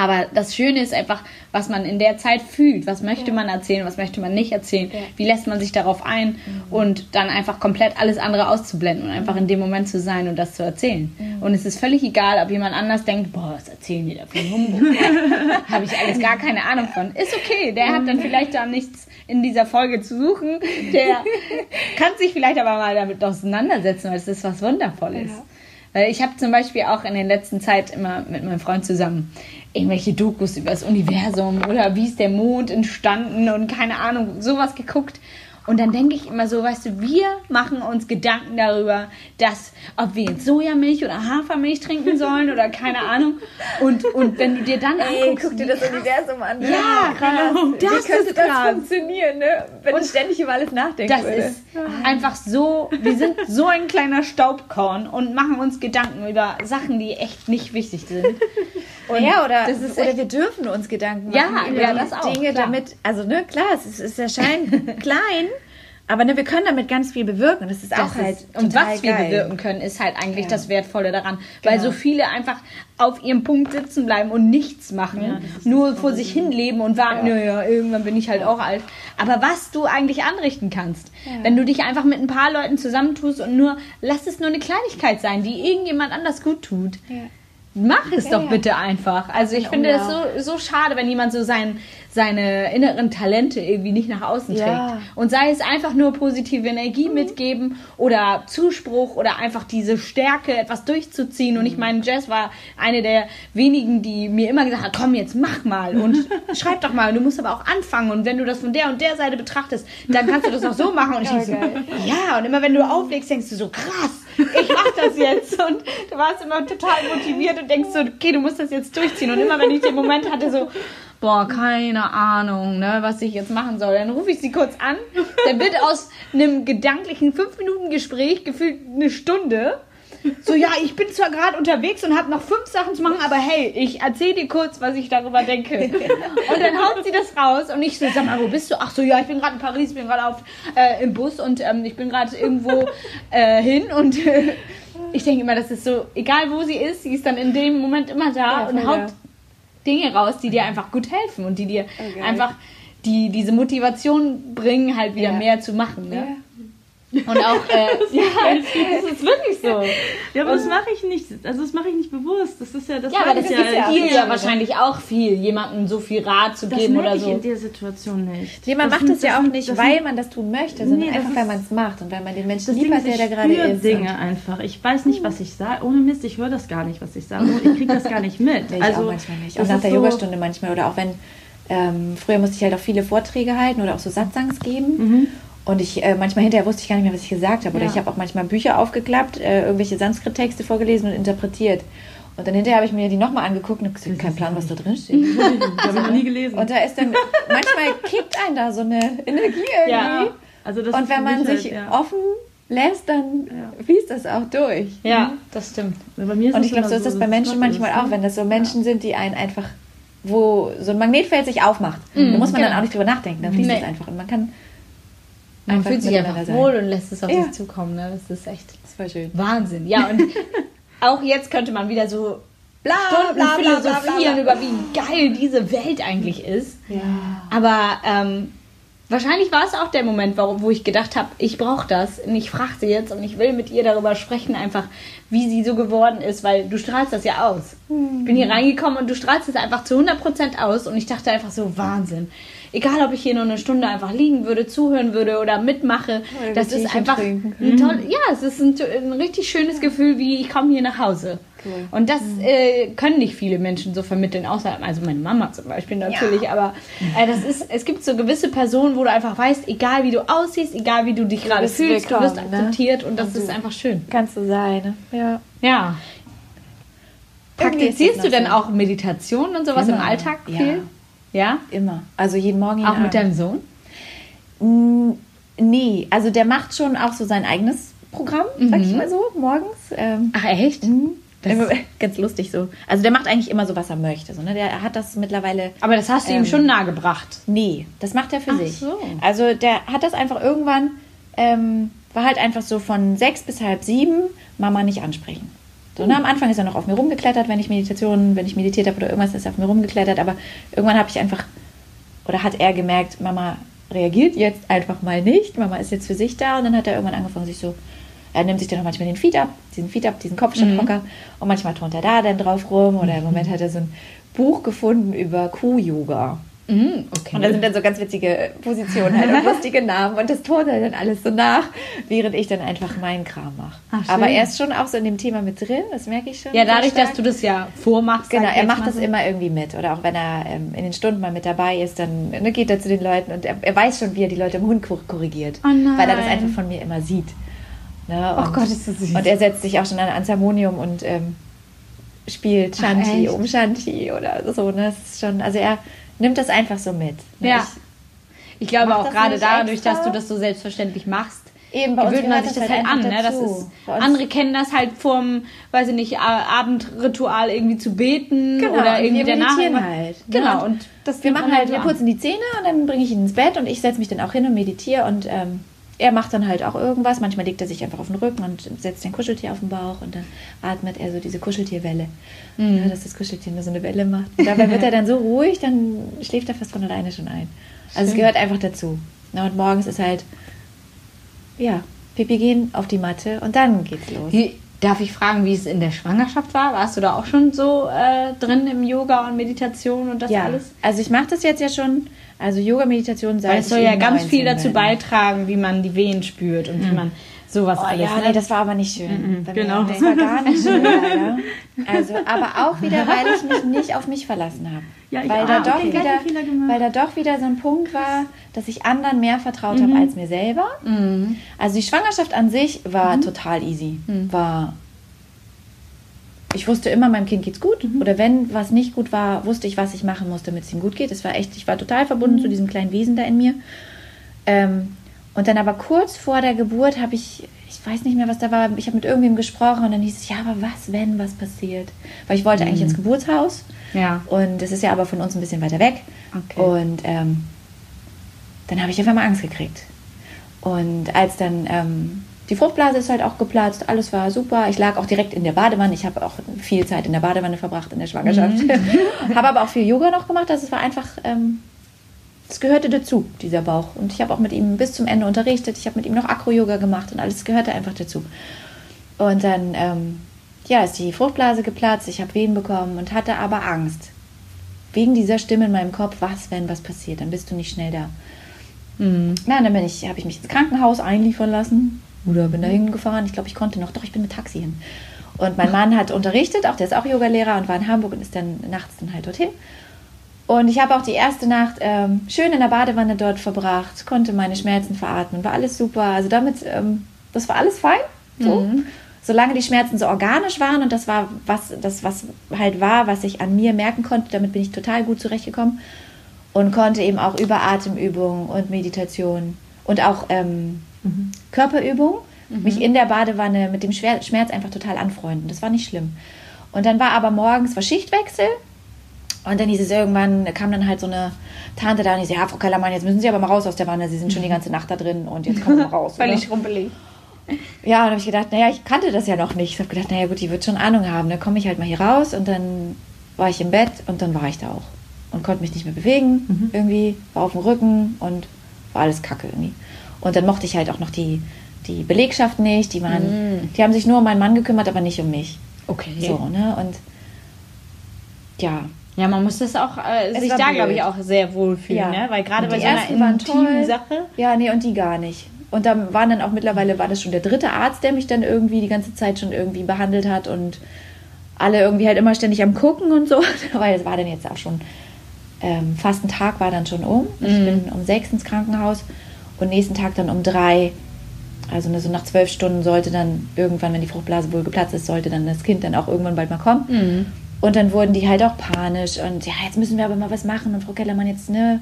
Aber das Schöne ist einfach, was man in der Zeit fühlt. Was möchte Ja. man erzählen, was möchte man nicht erzählen? Ja. Mhm. Wie lässt man sich darauf ein? Und dann einfach komplett alles andere auszublenden und einfach in dem Moment zu sein und das zu erzählen. Mhm. Und es ist völlig egal, ob jemand anders denkt, boah, was erzählen die da für einen Humbug? Habe ich alles gar keine Ahnung von. Ist okay, der hat dann vielleicht da nichts in dieser Folge zu suchen. Der kann sich vielleicht aber mal damit auseinandersetzen, weil es ist was Wundervolles. Ja. Weil ich habe zum Beispiel auch in der letzten Zeit immer mit meinem Freund zusammen irgendwelche Dokus über das Universum oder wie ist der Mond entstanden und keine Ahnung, sowas geguckt. Und dann denke ich immer so, weißt du, wir machen uns Gedanken darüber, dass, ob wir jetzt Sojamilch oder Hafermilch trinken sollen oder keine Ahnung. Und, und wenn du dir dann Ey, anguckst, guck dir das krass- Universum an. Ne? Ja, genau. Das Wie könnte das krass. funktionieren, ne? Wenn ich ständig über alles nachdenken Das würde. ist einfach so, wir sind so ein kleiner Staubkorn und machen uns Gedanken über Sachen, die echt nicht wichtig sind. Und ja, oder, oder wir dürfen uns Gedanken Ja, machen über ja, das auch, Dinge, klar. damit, also ne, klar, es, ist, es erscheint klein, aber ne, wir können damit ganz viel bewirken. Das ist auch Das halt ist, und was wir geil. bewirken können, ist halt eigentlich Ja. das Wertvolle daran. Weil Genau. so viele einfach auf ihrem Punkt sitzen bleiben und nichts machen. Ja, nur vor sich hin leben und warten, Ja. naja, irgendwann bin ich halt auch alt. Aber was du eigentlich anrichten kannst, wenn du dich einfach mit ein paar Leuten zusammentust und nur, lass es nur eine Kleinigkeit sein, die irgendjemand anders gut tut. Mach es Ja, doch ja. bitte einfach. Also ich Ja, finde es so, so schade, wenn jemand so sein, seine inneren Talente irgendwie nicht nach außen Ja. trägt. Und sei es einfach nur positive Energie mitgeben oder Zuspruch oder einfach diese Stärke, etwas durchzuziehen. Und ich meine, Jess war eine der wenigen, die mir immer gesagt hat, komm jetzt, mach mal und schreib doch mal. Und du musst aber auch anfangen. Und wenn du das von der und der Seite betrachtest, dann kannst du das auch so machen. Und ich Ja, denk so, ja, und immer wenn du auflegst, denkst du so, krass, ich mach das jetzt. Und du warst immer total motiviert und denkst so, okay, du musst das jetzt durchziehen. Und immer wenn ich den Moment hatte, so, boah, keine Ahnung, ne, was ich jetzt machen soll, dann rufe ich sie kurz an. Dann wird aus einem gedanklichen 5-Minuten-Gespräch gefühlt eine Stunde. So, ja, ich bin zwar gerade unterwegs und habe noch fünf Sachen zu machen, aber hey, ich erzähle dir kurz, was ich darüber denke. Und dann haut sie das raus und ich so, sag mal, wo bist du? Ach so, ja, ich bin gerade in Paris, bin gerade auf äh, im Bus und ähm, ich bin gerade irgendwo äh, hin und äh, ich denke immer, das ist so, egal wo sie ist, sie ist dann in dem Moment immer da Ja, und haut ja. Dinge raus, die dir einfach gut helfen und die dir Okay. einfach die diese Motivation bringen, halt wieder Ja. mehr zu machen. Ne? Ja. Und auch, äh, ja, das ist wirklich so. Ja, aber das mache ich nicht. Also das mache ich nicht bewusst. Das ist ja das Ja, aber das ich ist ja viel. ja wahrscheinlich auch viel, jemandem so viel Rat zu das geben oder ich so. in der Situation nicht. Jemand Das macht es ja auch nicht, das weil man das tun möchte, sondern Nee, das einfach, weil man es macht und weil man den Menschen Das lieb Ding hat, ist, der ich da gerade ist. Dinge einfach. Ich weiß nicht, was ich sage. Ohne Mist, ich höre das gar nicht, was ich sage. Ich kriege das gar nicht mit. Nee, ich also auch manchmal nicht. das Auch nach der so- Yogastunde manchmal. Oder auch wenn, ähm, früher musste ich halt auch viele Vorträge halten oder auch so Satsangs geben. Mhm. Und ich, äh, manchmal hinterher wusste ich gar nicht mehr, was ich gesagt habe. Oder Ja. ich habe auch manchmal Bücher aufgeklappt, äh, irgendwelche Sanskrit-Texte vorgelesen und interpretiert. Und dann hinterher habe ich mir die nochmal angeguckt und gesagt, kein Plan, was da drin steht. Das habe ich noch nie gelesen. Und da ist dann, manchmal kickt einen da so eine Energie irgendwie. Ja. also das Und wenn man mich halt, sich ja. offen lässt, dann Ja. fließt das auch durch. Ja, das stimmt. Bei mir ist Und ich glaube, so ist das bei Menschen Gott manchmal ist, auch, wenn das so Menschen sind, die einen einfach, wo so ein Magnetfeld sich aufmacht. da muss man genau. dann auch nicht drüber nachdenken, dann fließt Nee. das einfach. Und man kann Man fühlt sich einfach sein. wohl und lässt es auf Ja. sich zukommen. Ne? Das ist echt das voll schön. Wahnsinn. Ja, und auch jetzt könnte man wieder so Bla, Stunden bla, bla, bla, bla, philosophieren bla. über wie geil diese Welt eigentlich ist. Ja. Aber ähm, wahrscheinlich war es auch der Moment, wo ich gedacht habe, ich brauche das und ich frage sie jetzt und ich will mit ihr darüber sprechen, einfach wie sie so geworden ist, weil du strahlst das ja aus. Ich bin hier reingekommen und du strahlst es einfach zu 100% aus und ich dachte einfach so, Wahnsinn. Egal, ob ich hier nur eine Stunde einfach liegen würde, zuhören würde oder mitmache, Oder das ist einfach trinken. ein toll, ja, es ist ein, ein richtig schönes Gefühl, wie ich komme hier nach Hause. Cool. Und das äh, können nicht viele Menschen so vermitteln, außer also meine Mama zum Beispiel natürlich. Aber äh, das ist, es gibt so gewisse Personen, wo du einfach weißt, egal wie du aussiehst, egal wie du dich gerade fühlst, du wirst willkommen, ne? akzeptiert und das Und ist einfach schön. Kannst du sein, ne? Ja. Ja. Praktizierst du denn so. auch Meditation und sowas im Immer. Alltag Ja. viel? Ja. Immer. Also jeden Morgen, jeden Auch mit Abend. deinem Sohn? Nee, also der macht schon auch so sein eigenes Programm, sag ich mal so, morgens. Ähm, Ach echt? mhm. Das- Immer- ganz lustig so. Also der macht eigentlich immer so, was er möchte. So, ne? Der hat das mittlerweile. Aber das hast du ihm Ähm, schon nahegebracht. Nee, das macht er für Ach sich. so. Also der hat das einfach irgendwann, ähm, war halt einfach so von sechs bis halb sieben, Mama nicht ansprechen. So, ne, am Anfang ist er noch auf mir rumgeklettert, wenn ich Meditation, wenn ich meditiert habe oder irgendwas, ist er auf mir rumgeklettert. Aber irgendwann habe ich einfach, oder hat er gemerkt, Mama reagiert jetzt einfach mal nicht. Mama ist jetzt für sich da. Und dann hat er irgendwann angefangen, sich so, er nimmt sich dann auch manchmal den Feed ab, diesen Feed ab, diesen Kopfstandhocker. Und manchmal turnt er da dann drauf rum. Oder im Moment hat er so ein Buch gefunden über Kuh-Yoga. Mhm, okay. Und da sind dann so ganz witzige Positionen halt und lustige Namen und das tut er dann alles so nach, während ich dann einfach meinen Kram mache. Aber er ist schon auch so in dem Thema mit drin, das merke ich schon. ja, dadurch, stark. dass du das ja vormachst. Genau, er macht das so. immer irgendwie mit. Oder auch wenn er ähm, in den Stunden mal mit dabei ist, dann ne, geht er zu den Leuten und er, er weiß schon, wie er die Leute im Hund kor- korrigiert. Oh nein. Weil er das einfach von mir immer sieht. Ne? Oh und, Gott, ist das süß. Und er setzt sich auch schon an ans Harmonium und ähm, spielt Ach, Shanti, echt? um Shanti oder so. Ne? Das ist schon, also er nimmt das einfach so mit. Ne? Ja. Ich glaube mach auch gerade dadurch, extra. dass du das so selbstverständlich machst, Eben, bei gewöhnt man sich das das halt halt an. Ne? Das ist, andere kennen das halt vom, weiß ich nicht, Abendritual irgendwie zu beten Genau, oder irgendwie wir danach. meditieren halt. ne? Genau, und das wir machen halt, wir putzen die Zähne und dann bringe ich ihn ins Bett und ich setze mich dann auch hin und meditiere und ähm, er macht dann halt auch irgendwas. Manchmal legt er sich einfach auf den Rücken und setzt ein Kuscheltier auf den Bauch und dann atmet er so diese Kuscheltierwelle. Mhm. Ja, dass das Kuscheltier nur so eine Welle macht. Und dabei wird er dann so ruhig, dann schläft er fast von alleine schon ein. Also es gehört einfach dazu. Na, und morgens ist halt, ja, Pipi gehen auf die Matte und dann geht's los. Wie, darf ich fragen, wie es in der Schwangerschaft war? Warst du da auch schon so äh, drin im Yoga und Meditation und das ja, alles? also ich mache das jetzt ja schon, also Yoga, Meditation seit Weil es soll ja ganz 19 viel dazu bin. beitragen, wie man die Wehen spürt und wie man sowas Oh, alles. ja, ne? nee, das war aber nicht schön. Mhm, Bei mir. genau. Das war gar nicht schön, leider. Also, aber auch wieder, weil ich mich nicht auf mich verlassen habe. Ja, ich weil, da Ich doch wieder, weil da doch wieder so ein Punkt war, dass ich anderen mehr vertraut habe als mir selber. Mhm. Also die Schwangerschaft an sich war total easy. War ich wusste immer, meinem Kind geht's gut. Oder wenn was nicht gut war, wusste ich, was ich machen muss, damit es ihm gut geht. Es war echt, ich war total verbunden zu diesem kleinen Wesen da in mir. Ähm, und dann aber kurz vor der Geburt habe ich, ich weiß nicht mehr, was da war, ich habe mit irgendwem gesprochen und dann hieß es, ja, aber was, wenn was passiert? Weil ich wollte eigentlich ins Geburtshaus. Ja. Und das ist ja aber von uns ein bisschen weiter weg. Okay. Und ähm, dann habe ich einfach mal Angst gekriegt. Und als dann ähm, die Fruchtblase ist halt auch geplatzt, alles war super. Ich lag auch direkt in der Badewanne. Ich habe auch viel Zeit in der Badewanne verbracht in der Schwangerschaft. habe aber auch viel Yoga noch gemacht. Also es war einfach, ähm, es gehörte dazu, dieser Bauch. Und ich habe auch mit ihm bis zum Ende unterrichtet. Ich habe mit ihm noch Akro-Yoga gemacht und alles gehörte einfach dazu. Und dann, ähm, ja, ist die Fruchtblase geplatzt. Ich habe Wehen bekommen und hatte aber Angst. Wegen dieser Stimme in meinem Kopf, was, wenn was passiert, dann bist du nicht schnell da. Mhm. Na, dann bin ich, habe ich mich ins Krankenhaus einliefern lassen oder bin da hingefahren. Ich glaube, ich konnte noch, doch, ich bin mit Taxi hin. Und mein Mann hat unterrichtet, auch der ist auch Yogalehrer und war in Hamburg und ist dann nachts dann halt dorthin. Und ich habe auch die erste Nacht ähm, schön in der Badewanne dort verbracht, konnte meine Schmerzen veratmen, war alles super. Also damit, ähm, das war alles fein. So. Solange die Schmerzen so organisch waren und das war was, das was halt war, was ich an mir merken konnte, damit bin ich total gut zurechtgekommen und konnte eben auch über Atemübungen und Meditation und auch ähm, Körperübungen mich in der Badewanne mit dem Schmerz einfach total anfreunden. Das war nicht schlimm. Und dann war aber morgens war Schichtwechsel und dann hieß es irgendwann, kam dann halt so eine Tante da und die so, ja, Frau Kellermann, jetzt müssen Sie aber mal raus aus der Wanne, Sie sind schon die ganze Nacht da drin und jetzt kommen Sie mal raus. Völlig rumpelig. Ja, und dann habe ich gedacht, naja, ich kannte das ja noch nicht. Ich habe gedacht, naja gut, die wird schon Ahnung haben. Dann komme ich halt mal hier raus und dann war ich im Bett und dann war ich da auch. Und konnte mich nicht mehr bewegen, irgendwie, war auf dem Rücken und war alles kacke irgendwie. Und dann mochte ich halt auch noch die, die Belegschaft nicht. Die, waren, die haben sich nur um meinen Mann gekümmert, aber nicht um mich. Okay. So, ne? Und ja, Ja, man muss das auch äh, sich da, glaube ich, auch sehr wohlfühlen, Ja. ne? Weil gerade bei so einer intimen. Sache. Ja, nee, und die gar nicht. Und dann waren dann auch mittlerweile, war das schon der dritte Arzt, der mich dann irgendwie die ganze Zeit schon irgendwie behandelt hat und alle irgendwie halt immer ständig am Gucken und so. Weil es war dann jetzt auch schon, ähm, fast ein Tag war dann schon um. Ich bin um sechs ins Krankenhaus und nächsten Tag dann um drei. Also ne, so nach zwölf Stunden sollte dann irgendwann, wenn die Fruchtblase wohl geplatzt ist, sollte dann das Kind dann auch irgendwann bald mal kommen. Und dann wurden die halt auch panisch und ja, jetzt müssen wir aber mal was machen und Frau Kellermann, jetzt ne,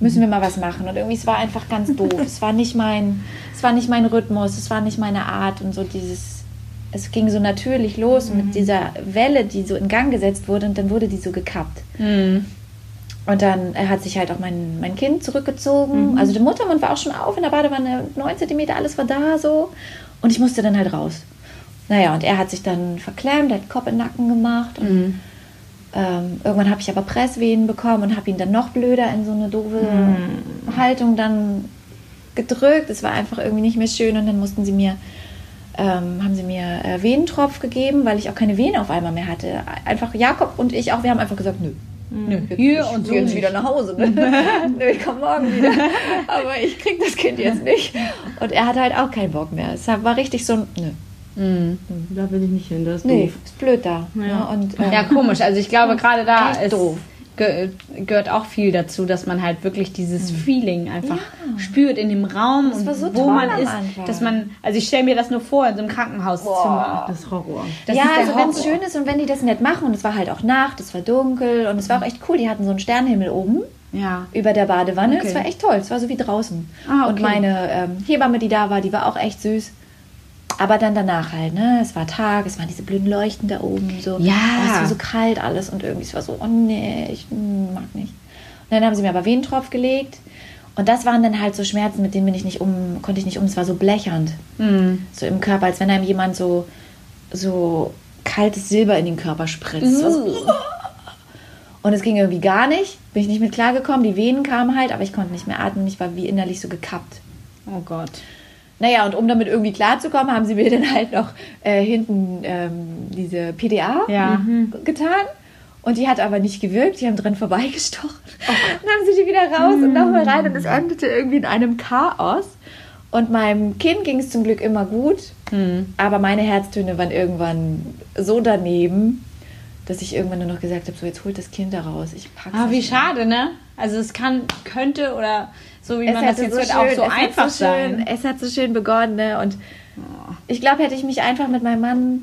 müssen wir mal was machen. Und irgendwie, es war einfach ganz doof. es war nicht mein, es war nicht mein Rhythmus, es war nicht meine Art und so dieses, es ging so natürlich los mit dieser Welle, die so in Gang gesetzt wurde und dann wurde die so gekappt. Mhm. Und dann äh, hat sich halt auch mein, mein Kind zurückgezogen. Also der Muttermund war auch schon auf in der Badewanne, 9 cm, alles war da so. Und ich musste dann halt raus. Naja, und er hat sich dann verklemmt, er hat Kopf in den Nacken gemacht. Und, ähm, irgendwann habe ich aber Presswehen bekommen und habe ihn dann noch blöder in so eine doofe Haltung dann gedrückt. Es war einfach irgendwie nicht mehr schön und dann mussten sie mir, ähm, haben sie mir äh, Venentropf gegeben, weil ich auch keine Venen auf einmal mehr hatte. Einfach Jakob und ich auch, wir haben einfach gesagt, nö. Nö, jetzt, Hier ich und so jetzt wieder nach Hause. Ne? Nö, ich komme morgen wieder. Aber ich krieg das Kind jetzt nicht. Und er hatte halt auch keinen Bock mehr. Es war richtig so ein, nö. Mhm. Da will ich nicht hin, das ist Nee, doof. ist blöd da. Ja. Ne? Und, ähm, Ja, komisch. Also ich glaube, gerade da ist, doof. ge gehört auch viel dazu, dass man halt wirklich dieses Feeling einfach Ja. spürt in dem Raum Das und war so wo man ist. Anfang. Dass man, also ich stelle mir das nur vor in so einem Krankenhauszimmer. Das Horror. Das ja, also wenn es schön ist und wenn die das nett machen und es war halt auch Nacht, es war dunkel und es war auch echt cool. Die hatten so einen Sternenhimmel oben Ja. über der Badewanne. Okay. Es war echt toll. Es war so wie draußen. Ah, Und okay. meine ähm, Hebamme, die da war, die war auch echt süß. Aber dann danach halt, ne? Es war Tag, es waren diese blöden Leuchten da oben. So. Ja. Oh, es war so kalt alles und irgendwie, es war so, oh nee, ich mm, mag nicht. Und dann haben sie mir aber Venentropf gelegt Und das waren dann halt so Schmerzen, mit denen bin ich nicht um, konnte ich nicht um. Es war so blechernd. Mhm. So im Körper, als wenn einem jemand so, so kaltes Silber in den Körper spritzt. War so, und es ging irgendwie gar nicht. Bin ich nicht mit klargekommen. Die Venen kamen halt, aber ich konnte nicht mehr atmen. Ich war wie innerlich so gekappt. Oh Gott. Naja, und um damit irgendwie klarzukommen, haben sie mir dann halt noch äh, hinten ähm, diese PDA Ja. getan. Und die hat aber nicht gewirkt. Die haben dran vorbeigestochen. Dann haben sie die wieder raus und nochmal rein. Und es endete irgendwie in einem Chaos. Und meinem Kind ging es zum Glück immer gut. Aber meine Herztöne waren irgendwann so daneben, dass ich irgendwann nur noch gesagt habe, so jetzt holt das Kind da raus. Ich pack's Ah, wie schade, ne? Also es kann, könnte oder so wie Es man das jetzt so hört, schön- auch so es hat einfach so schön, sein. Es hat so schön begonnen, ne? Und ich glaube, hätte ich mich einfach mit meinem Mann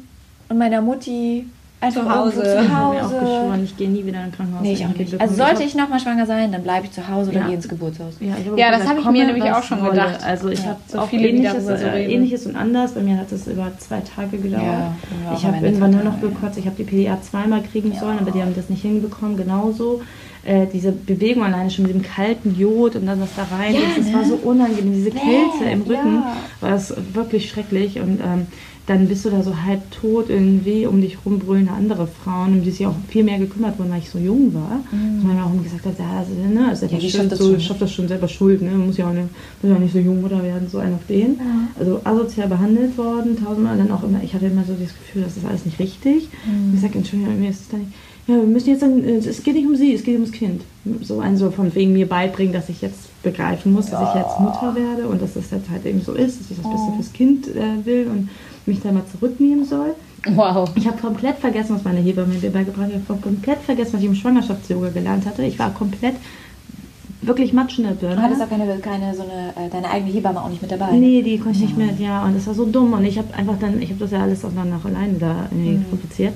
und meiner Mutti einfach Zu Hause. Ich zu Hause. geschworen, ich gehe nie wieder in ein Krankenhaus. Nee, ich auch nicht. Also sollte ich nochmal schwanger sein, dann bleibe ich zu Hause oder Ja. gehe ins Geburtshaus. Ja, ich hab Ja, das habe ich mir nämlich auch schon wolle. gedacht. Also ich Ja, habe so auch viele, ähnliches, so äh, ähnliches und anders. Bei mir hat es über zwei Tage gedauert. Ich habe irgendwann nur noch gekotzt. Ich habe die PDA zweimal kriegen sollen, aber die haben das nicht hinbekommen. Genauso. Äh, diese Bewegung alleine schon mit dem kalten Jod und dann das da rein. Ja, das, das war ne? so unangenehm. Diese Kälte im Rücken ja. war es wirklich schrecklich. Und ähm, dann bist du da so halb tot irgendwie, um dich rum brüllen andere Frauen, um die sich auch viel mehr gekümmert wurden, weil ich so jung war. Und man auch immer gesagt hat, ja, also, ne, also Mhm. Ja, die schafft das so, schon. schafft das schon selber schuld, ne? muss ja auch nicht, muss ja auch nicht so jung oder werden, so ein auf den. Also asozial behandelt worden, tausendmal. Dann auch immer, ich hatte immer so das Gefühl, das ist alles nicht richtig. Mhm. Und ich sage, Entschuldigung, mir ist es da nicht. Ja, wir müssen jetzt dann, äh, es geht nicht um sie, es geht ums Kind. So ein so von wegen mir beibringen, dass ich jetzt begreifen muss, dass ich jetzt Mutter werde und dass das jetzt halt eben so ist, dass ich das Oh. Beste fürs Kind äh, will und mich da mal zurücknehmen soll. Wow. Ich habe komplett vergessen, was meine Hebamme mir beigebracht hat. Ich habe komplett vergessen, was ich im Schwangerschafts-Yoga gelernt hatte. Ich war komplett wirklich Matsch in der Birne. Du hattest auch keine, keine so eine, äh, deine eigene Hebamme auch nicht mit dabei. Nee, die konnte ich nicht mehr, ja, und das war so dumm. Und ich habe einfach dann, ich habe das ja alles auch dann noch alleine da Mhm. äh, fabriziert.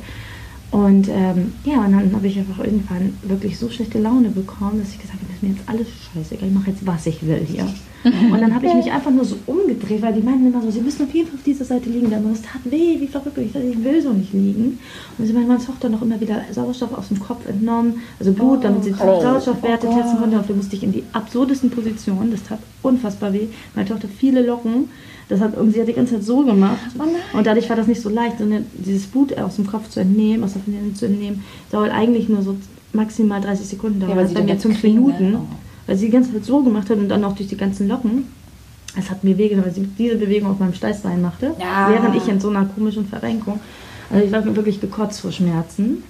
Und ähm, ja, und dann habe ich einfach irgendwann wirklich so schlechte Laune bekommen, dass ich gesagt habe, ist mir jetzt alles scheißegal, ich mache jetzt, was ich will hier. und dann habe ich mich einfach nur so umgedreht, weil die meinten immer so, sie müssen auf jeden Fall auf dieser Seite liegen. Dann das tat weh, wie verrückt. Und ich dachte, ich will so nicht liegen. Und sie meinen, meine Tochter noch immer wieder Sauerstoff aus dem Kopf entnommen, also Blut, damit sie Oh. Sauerstoffwerte Oh testen konnte. Und wir musste ich in die absurdesten Positionen. Das tat unfassbar weh. Meine Tochter viele Locken. Das hat, und sie hat die ganze Zeit so gemacht. Oh und dadurch war das nicht so leicht, sondern dieses Blut aus dem Kopf zu entnehmen, aus der Vernebelung zu entnehmen, dauert eigentlich nur so maximal 30 Sekunden. Dauert Ja, weil das sie bei mir jetzt fünf kriegen, ne? Minuten. Oh. Weil sie die ganze Zeit so gemacht hat und dann auch durch die ganzen Locken. Es hat mir wehgetan, weil sie diese Bewegung auf meinem Steißbein machte, Ja. während ich in so einer komischen Verrenkung. Also ich war wirklich gekotzt vor Schmerzen.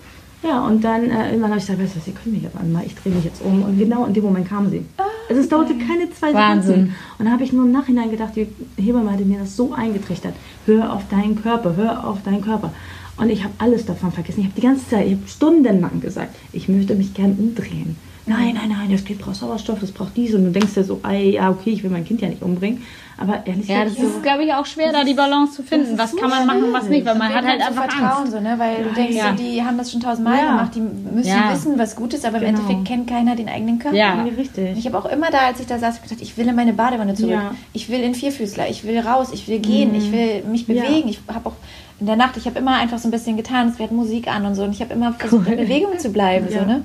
Ja, und dann äh, irgendwann habe ich gesagt, weißt du was, Sie können mich aber einmal, ich drehe mich jetzt um. Und genau in dem Moment kam sie. Also es dauerte keine zwei Wahnsinn. Sekunden. Und dann habe ich nur im Nachhinein gedacht, die Hebamme hatte mir das so eingetrichtert. Hör auf deinen Körper, hör auf deinen Körper. Und ich habe alles davon vergessen. Ich habe die ganze Zeit, ich habe stundenlang gesagt, ich möchte mich gern umdrehen. Nein, nein, nein, das Kind braucht Sauerstoff, das braucht dies. Und du denkst dir so, ey, ja, okay, ich will mein Kind ja nicht umbringen. Aber ehrlich Ja, gesagt, das ist, glaube ich, auch schwer, da die Balance zu finden. Was so kann man machen, was nicht, weil man hat halt du einfach vertrauen, Angst. so, ne? Weil du denkst, Ja. so, die haben das schon tausendmal Ja. gemacht, die müssen Ja. wissen, was gut ist, aber im Genau. Endeffekt kennt keiner den eigenen Körper. Ja. Ja, richtig. Ich habe auch immer da, als ich da saß, gesagt, ich will in meine Badewanne zurück. Ja. Ich will in Vierfüßler, ich will raus, ich will gehen, ich will mich Ja. bewegen. Ich habe auch in der Nacht, ich habe immer einfach so ein bisschen getan, es wird Musik an und so. Und ich habe immer versucht, in Bewegung zu bleiben. Ja. So, ne?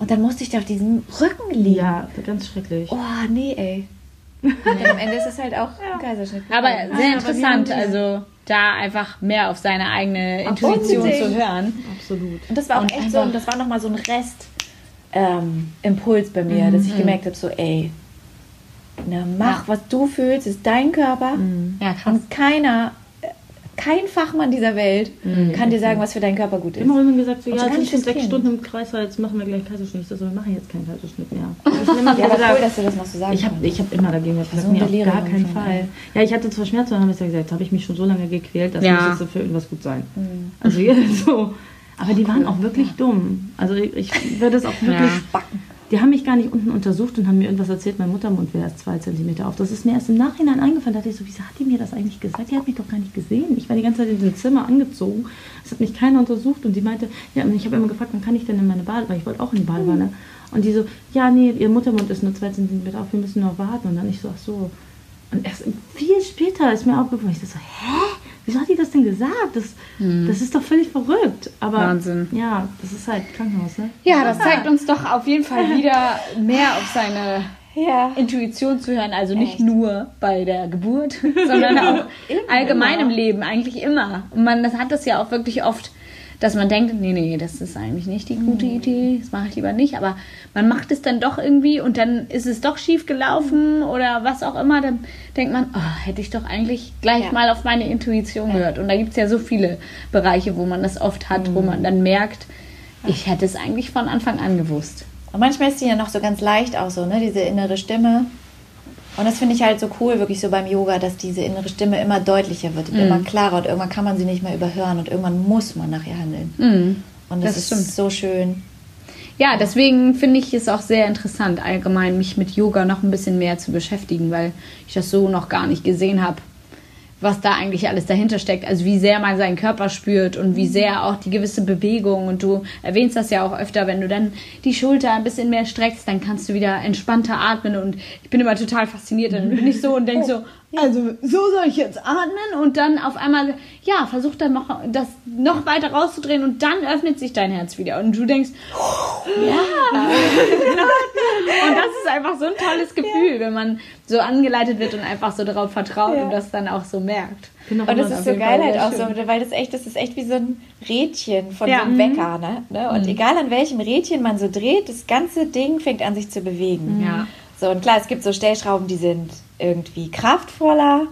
Und dann musste ich da auf diesem Rücken liegen. Ja, ganz schrecklich. Oh, nee, ey. Am Ende ist es halt auch ein Kaiserschnitt. Aber sehr aber interessant, haben also da einfach mehr auf seine eigene Intuition Unbedingt. zu hören. Absolut. Und das war auch Und echt so, das war nochmal so ein Rest ähm, Impuls bei mir, dass ich gemerkt habe, so ey, na, mach, was du fühlst, ist dein Körper. Ja, krass. Und keiner, kein Fachmann dieser Welt kann dir sagen, was für deinen Körper gut ist. Immer irgendwann gesagt, so, ja, so jetzt schon fürs sechs. Stunden im Kreis, jetzt machen wir gleich Kaiserschnitt. Ich so, wir machen jetzt keinen Kaiserschnitt mehr. Ich immer Ja, aber gesagt, cool, dass du das noch so sagen ich habe ich hab immer dagegen so gesagt, ein nee, auf gar keinen schon, Fall. ey. Ja, ich hatte zwar Schmerzen, dann habe ich ja gesagt, habe ich mich schon so lange gequält, das Ja. muss jetzt für irgendwas gut sein. Mhm. Also ja, so. Aber die waren auch wirklich dumm. Also ich, ich würde es auch wirklich... Ja. Die haben mich gar nicht unten untersucht und haben mir irgendwas erzählt, mein Muttermund wäre erst zwei Zentimeter auf. Das ist mir erst im Nachhinein eingefallen. Da dachte ich so, wieso hat die mir das eigentlich gesagt? Die hat mich doch gar nicht gesehen. Ich war die ganze Zeit in diesem Zimmer angezogen. Es hat mich keiner untersucht und die meinte, ja, und ich habe immer gefragt, wann kann ich denn in meine Badewanne? Ich wollte auch in die Badewanne. Und die so, ja, nee, ihr Muttermund ist nur zwei Zentimeter auf, wir müssen noch warten. Und dann ich so, ach so. Und erst viel später ist mir aufgefallen, ich so, hä? Wieso hat die das denn gesagt? Das, das ist doch völlig verrückt. Aber Wahnsinn. ja, das ist halt Krankenhaus, ne? Ja, das zeigt uns doch auf jeden Fall wieder mehr auf seine Ja. Intuition zu hören. Also nicht Echt? nur bei der Geburt, sondern auch allgemein immer. im Leben, eigentlich immer. Und man das hat das ja auch wirklich oft, dass man denkt, nee, nee, das ist eigentlich nicht die gute Mhm. Idee, das mache ich lieber nicht. Aber man macht es dann doch irgendwie und dann ist es doch schief gelaufen oder was auch immer. Dann denkt man, oh, hätte ich doch eigentlich gleich Ja. mal auf meine Intuition gehört. Und da gibt es ja so viele Bereiche, wo man das oft hat, Mhm. wo man dann merkt, ich hätte es eigentlich von Anfang an gewusst. Und manchmal ist die ja noch so ganz leicht auch so, ne? Diese innere Stimme. Und das finde ich halt so cool, wirklich so beim Yoga, dass diese innere Stimme immer deutlicher wird und Mhm. immer klarer und irgendwann kann man sie nicht mehr überhören und irgendwann muss man nach ihr handeln. Mhm. Und das, Das ist stimmt. so schön. Ja, deswegen finde ich es auch sehr interessant, allgemein mich mit Yoga noch ein bisschen mehr zu beschäftigen, weil ich das so noch gar nicht gesehen habe, was da eigentlich alles dahinter steckt. Also wie sehr man seinen Körper spürt und wie sehr auch die gewisse Bewegung. Und du erwähnst das ja auch öfter, wenn du dann die Schulter ein bisschen mehr streckst, dann kannst du wieder entspannter atmen. Und ich bin immer total fasziniert. Dann bin ich so und denke so, also so soll ich jetzt atmen und dann auf einmal, ja, versuch dann noch das noch weiter rauszudrehen und dann öffnet sich dein Herz wieder. Und du denkst, und das ist einfach so ein tolles Gefühl, wenn man so angeleitet wird und einfach so darauf vertraut Ja. und das dann auch so merkt. Auch Und das ist so geil halt auch schön. so, weil das echt, das ist echt wie so ein Rädchen von Ja. so einem Mhm. Wecker, ne? ne? Und egal an welchem Rädchen man so dreht, das ganze Ding fängt an sich zu bewegen. Ja. So, und klar, es gibt so Stellschrauben, die sind irgendwie kraftvoller.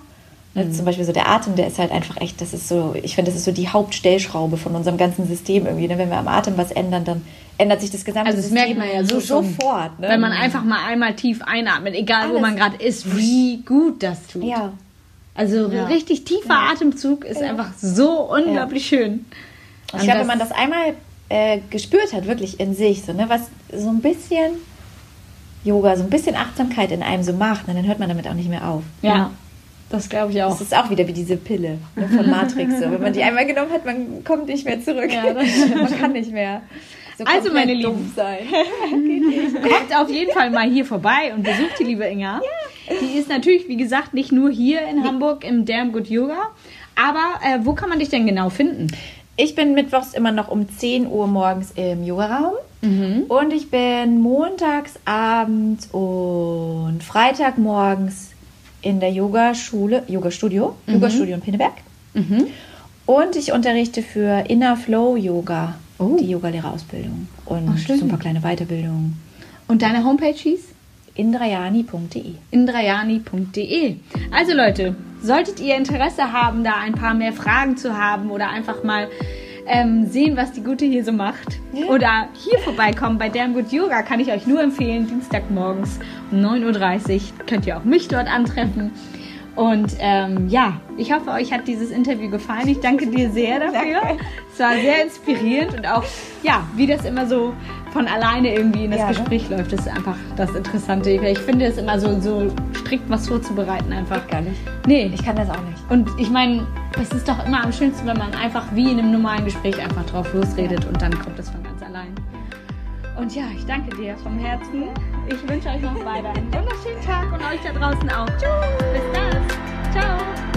Ne, Zum Beispiel so der Atem, der ist halt einfach echt, das ist so, ich finde, das ist so die Hauptstellschraube von unserem ganzen System irgendwie. Ne? Wenn wir am Atem was ändern, dann ändert sich das gesamte Also das System merkt man ja so sofort. Ne? Wenn man einfach mal einmal tief einatmet, egal wo Alles. man gerade ist, wie gut das tut. Ja. Also Ja. richtig tiefer Atemzug ist einfach so unglaublich schön. Und ich glaube, wenn man das einmal äh, gespürt hat, wirklich in sich, so, ne, was so ein bisschen Yoga, so ein bisschen Achtsamkeit in einem so macht, ne, dann hört man damit auch nicht mehr auf. Ja, das glaube ich auch. Das ist auch wieder wie diese Pille ne, von Matrix. So. Wenn man die einmal genommen hat, man kommt nicht mehr zurück. Ja, man kann nicht mehr. So Also, meine Lieben. Kommt auf jeden Fall mal hier vorbei und besucht die liebe Inga. Die ist natürlich, wie gesagt, nicht nur hier in Hamburg im Damn Good Yoga. Aber äh, wo kann man dich denn genau finden? Ich bin mittwochs immer noch um 10 Uhr morgens im Yogaraum. Mhm. Und ich bin montags abends und Freitag morgens in der Yogaschule, Yogastudio, Yogastudio in Pinneberg. Mhm. Und ich unterrichte für Inner Flow Yoga, Oh. die Yogalehrerausbildung. Und Ach, so ein paar kleine Weiterbildungen. Und deine Homepage hieß? indrayani.de. indrayani.de. Also Leute, solltet ihr Interesse haben, da ein paar mehr Fragen zu haben oder einfach mal ähm, sehen, was die Gute hier so macht oder hier vorbeikommen bei Damn Good Yoga, kann ich euch nur empfehlen, Dienstagmorgens um 9.30 Uhr könnt ihr auch mich dort antreffen. Und ähm, ja, ich hoffe, euch hat dieses Interview gefallen. Ich danke dir sehr dafür. Danke. Es war sehr inspirierend und auch, ja, wie das immer so von alleine irgendwie in das Ja, ne? Gespräch läuft, ist einfach das Interessante. Ich finde es immer so, so strikt was vorzubereiten einfach. Gar nicht. Nee. Ich kann das auch nicht. Und ich meine, es ist doch immer am schönsten, wenn man einfach wie in einem normalen Gespräch einfach drauf losredet und dann kommt es von ganz allein. Und ja, ich danke dir vom Herzen. Ich wünsche euch noch weiter einen wunderschönen Tag und euch da draußen auch. Tschüss. Bis dann. Ciao.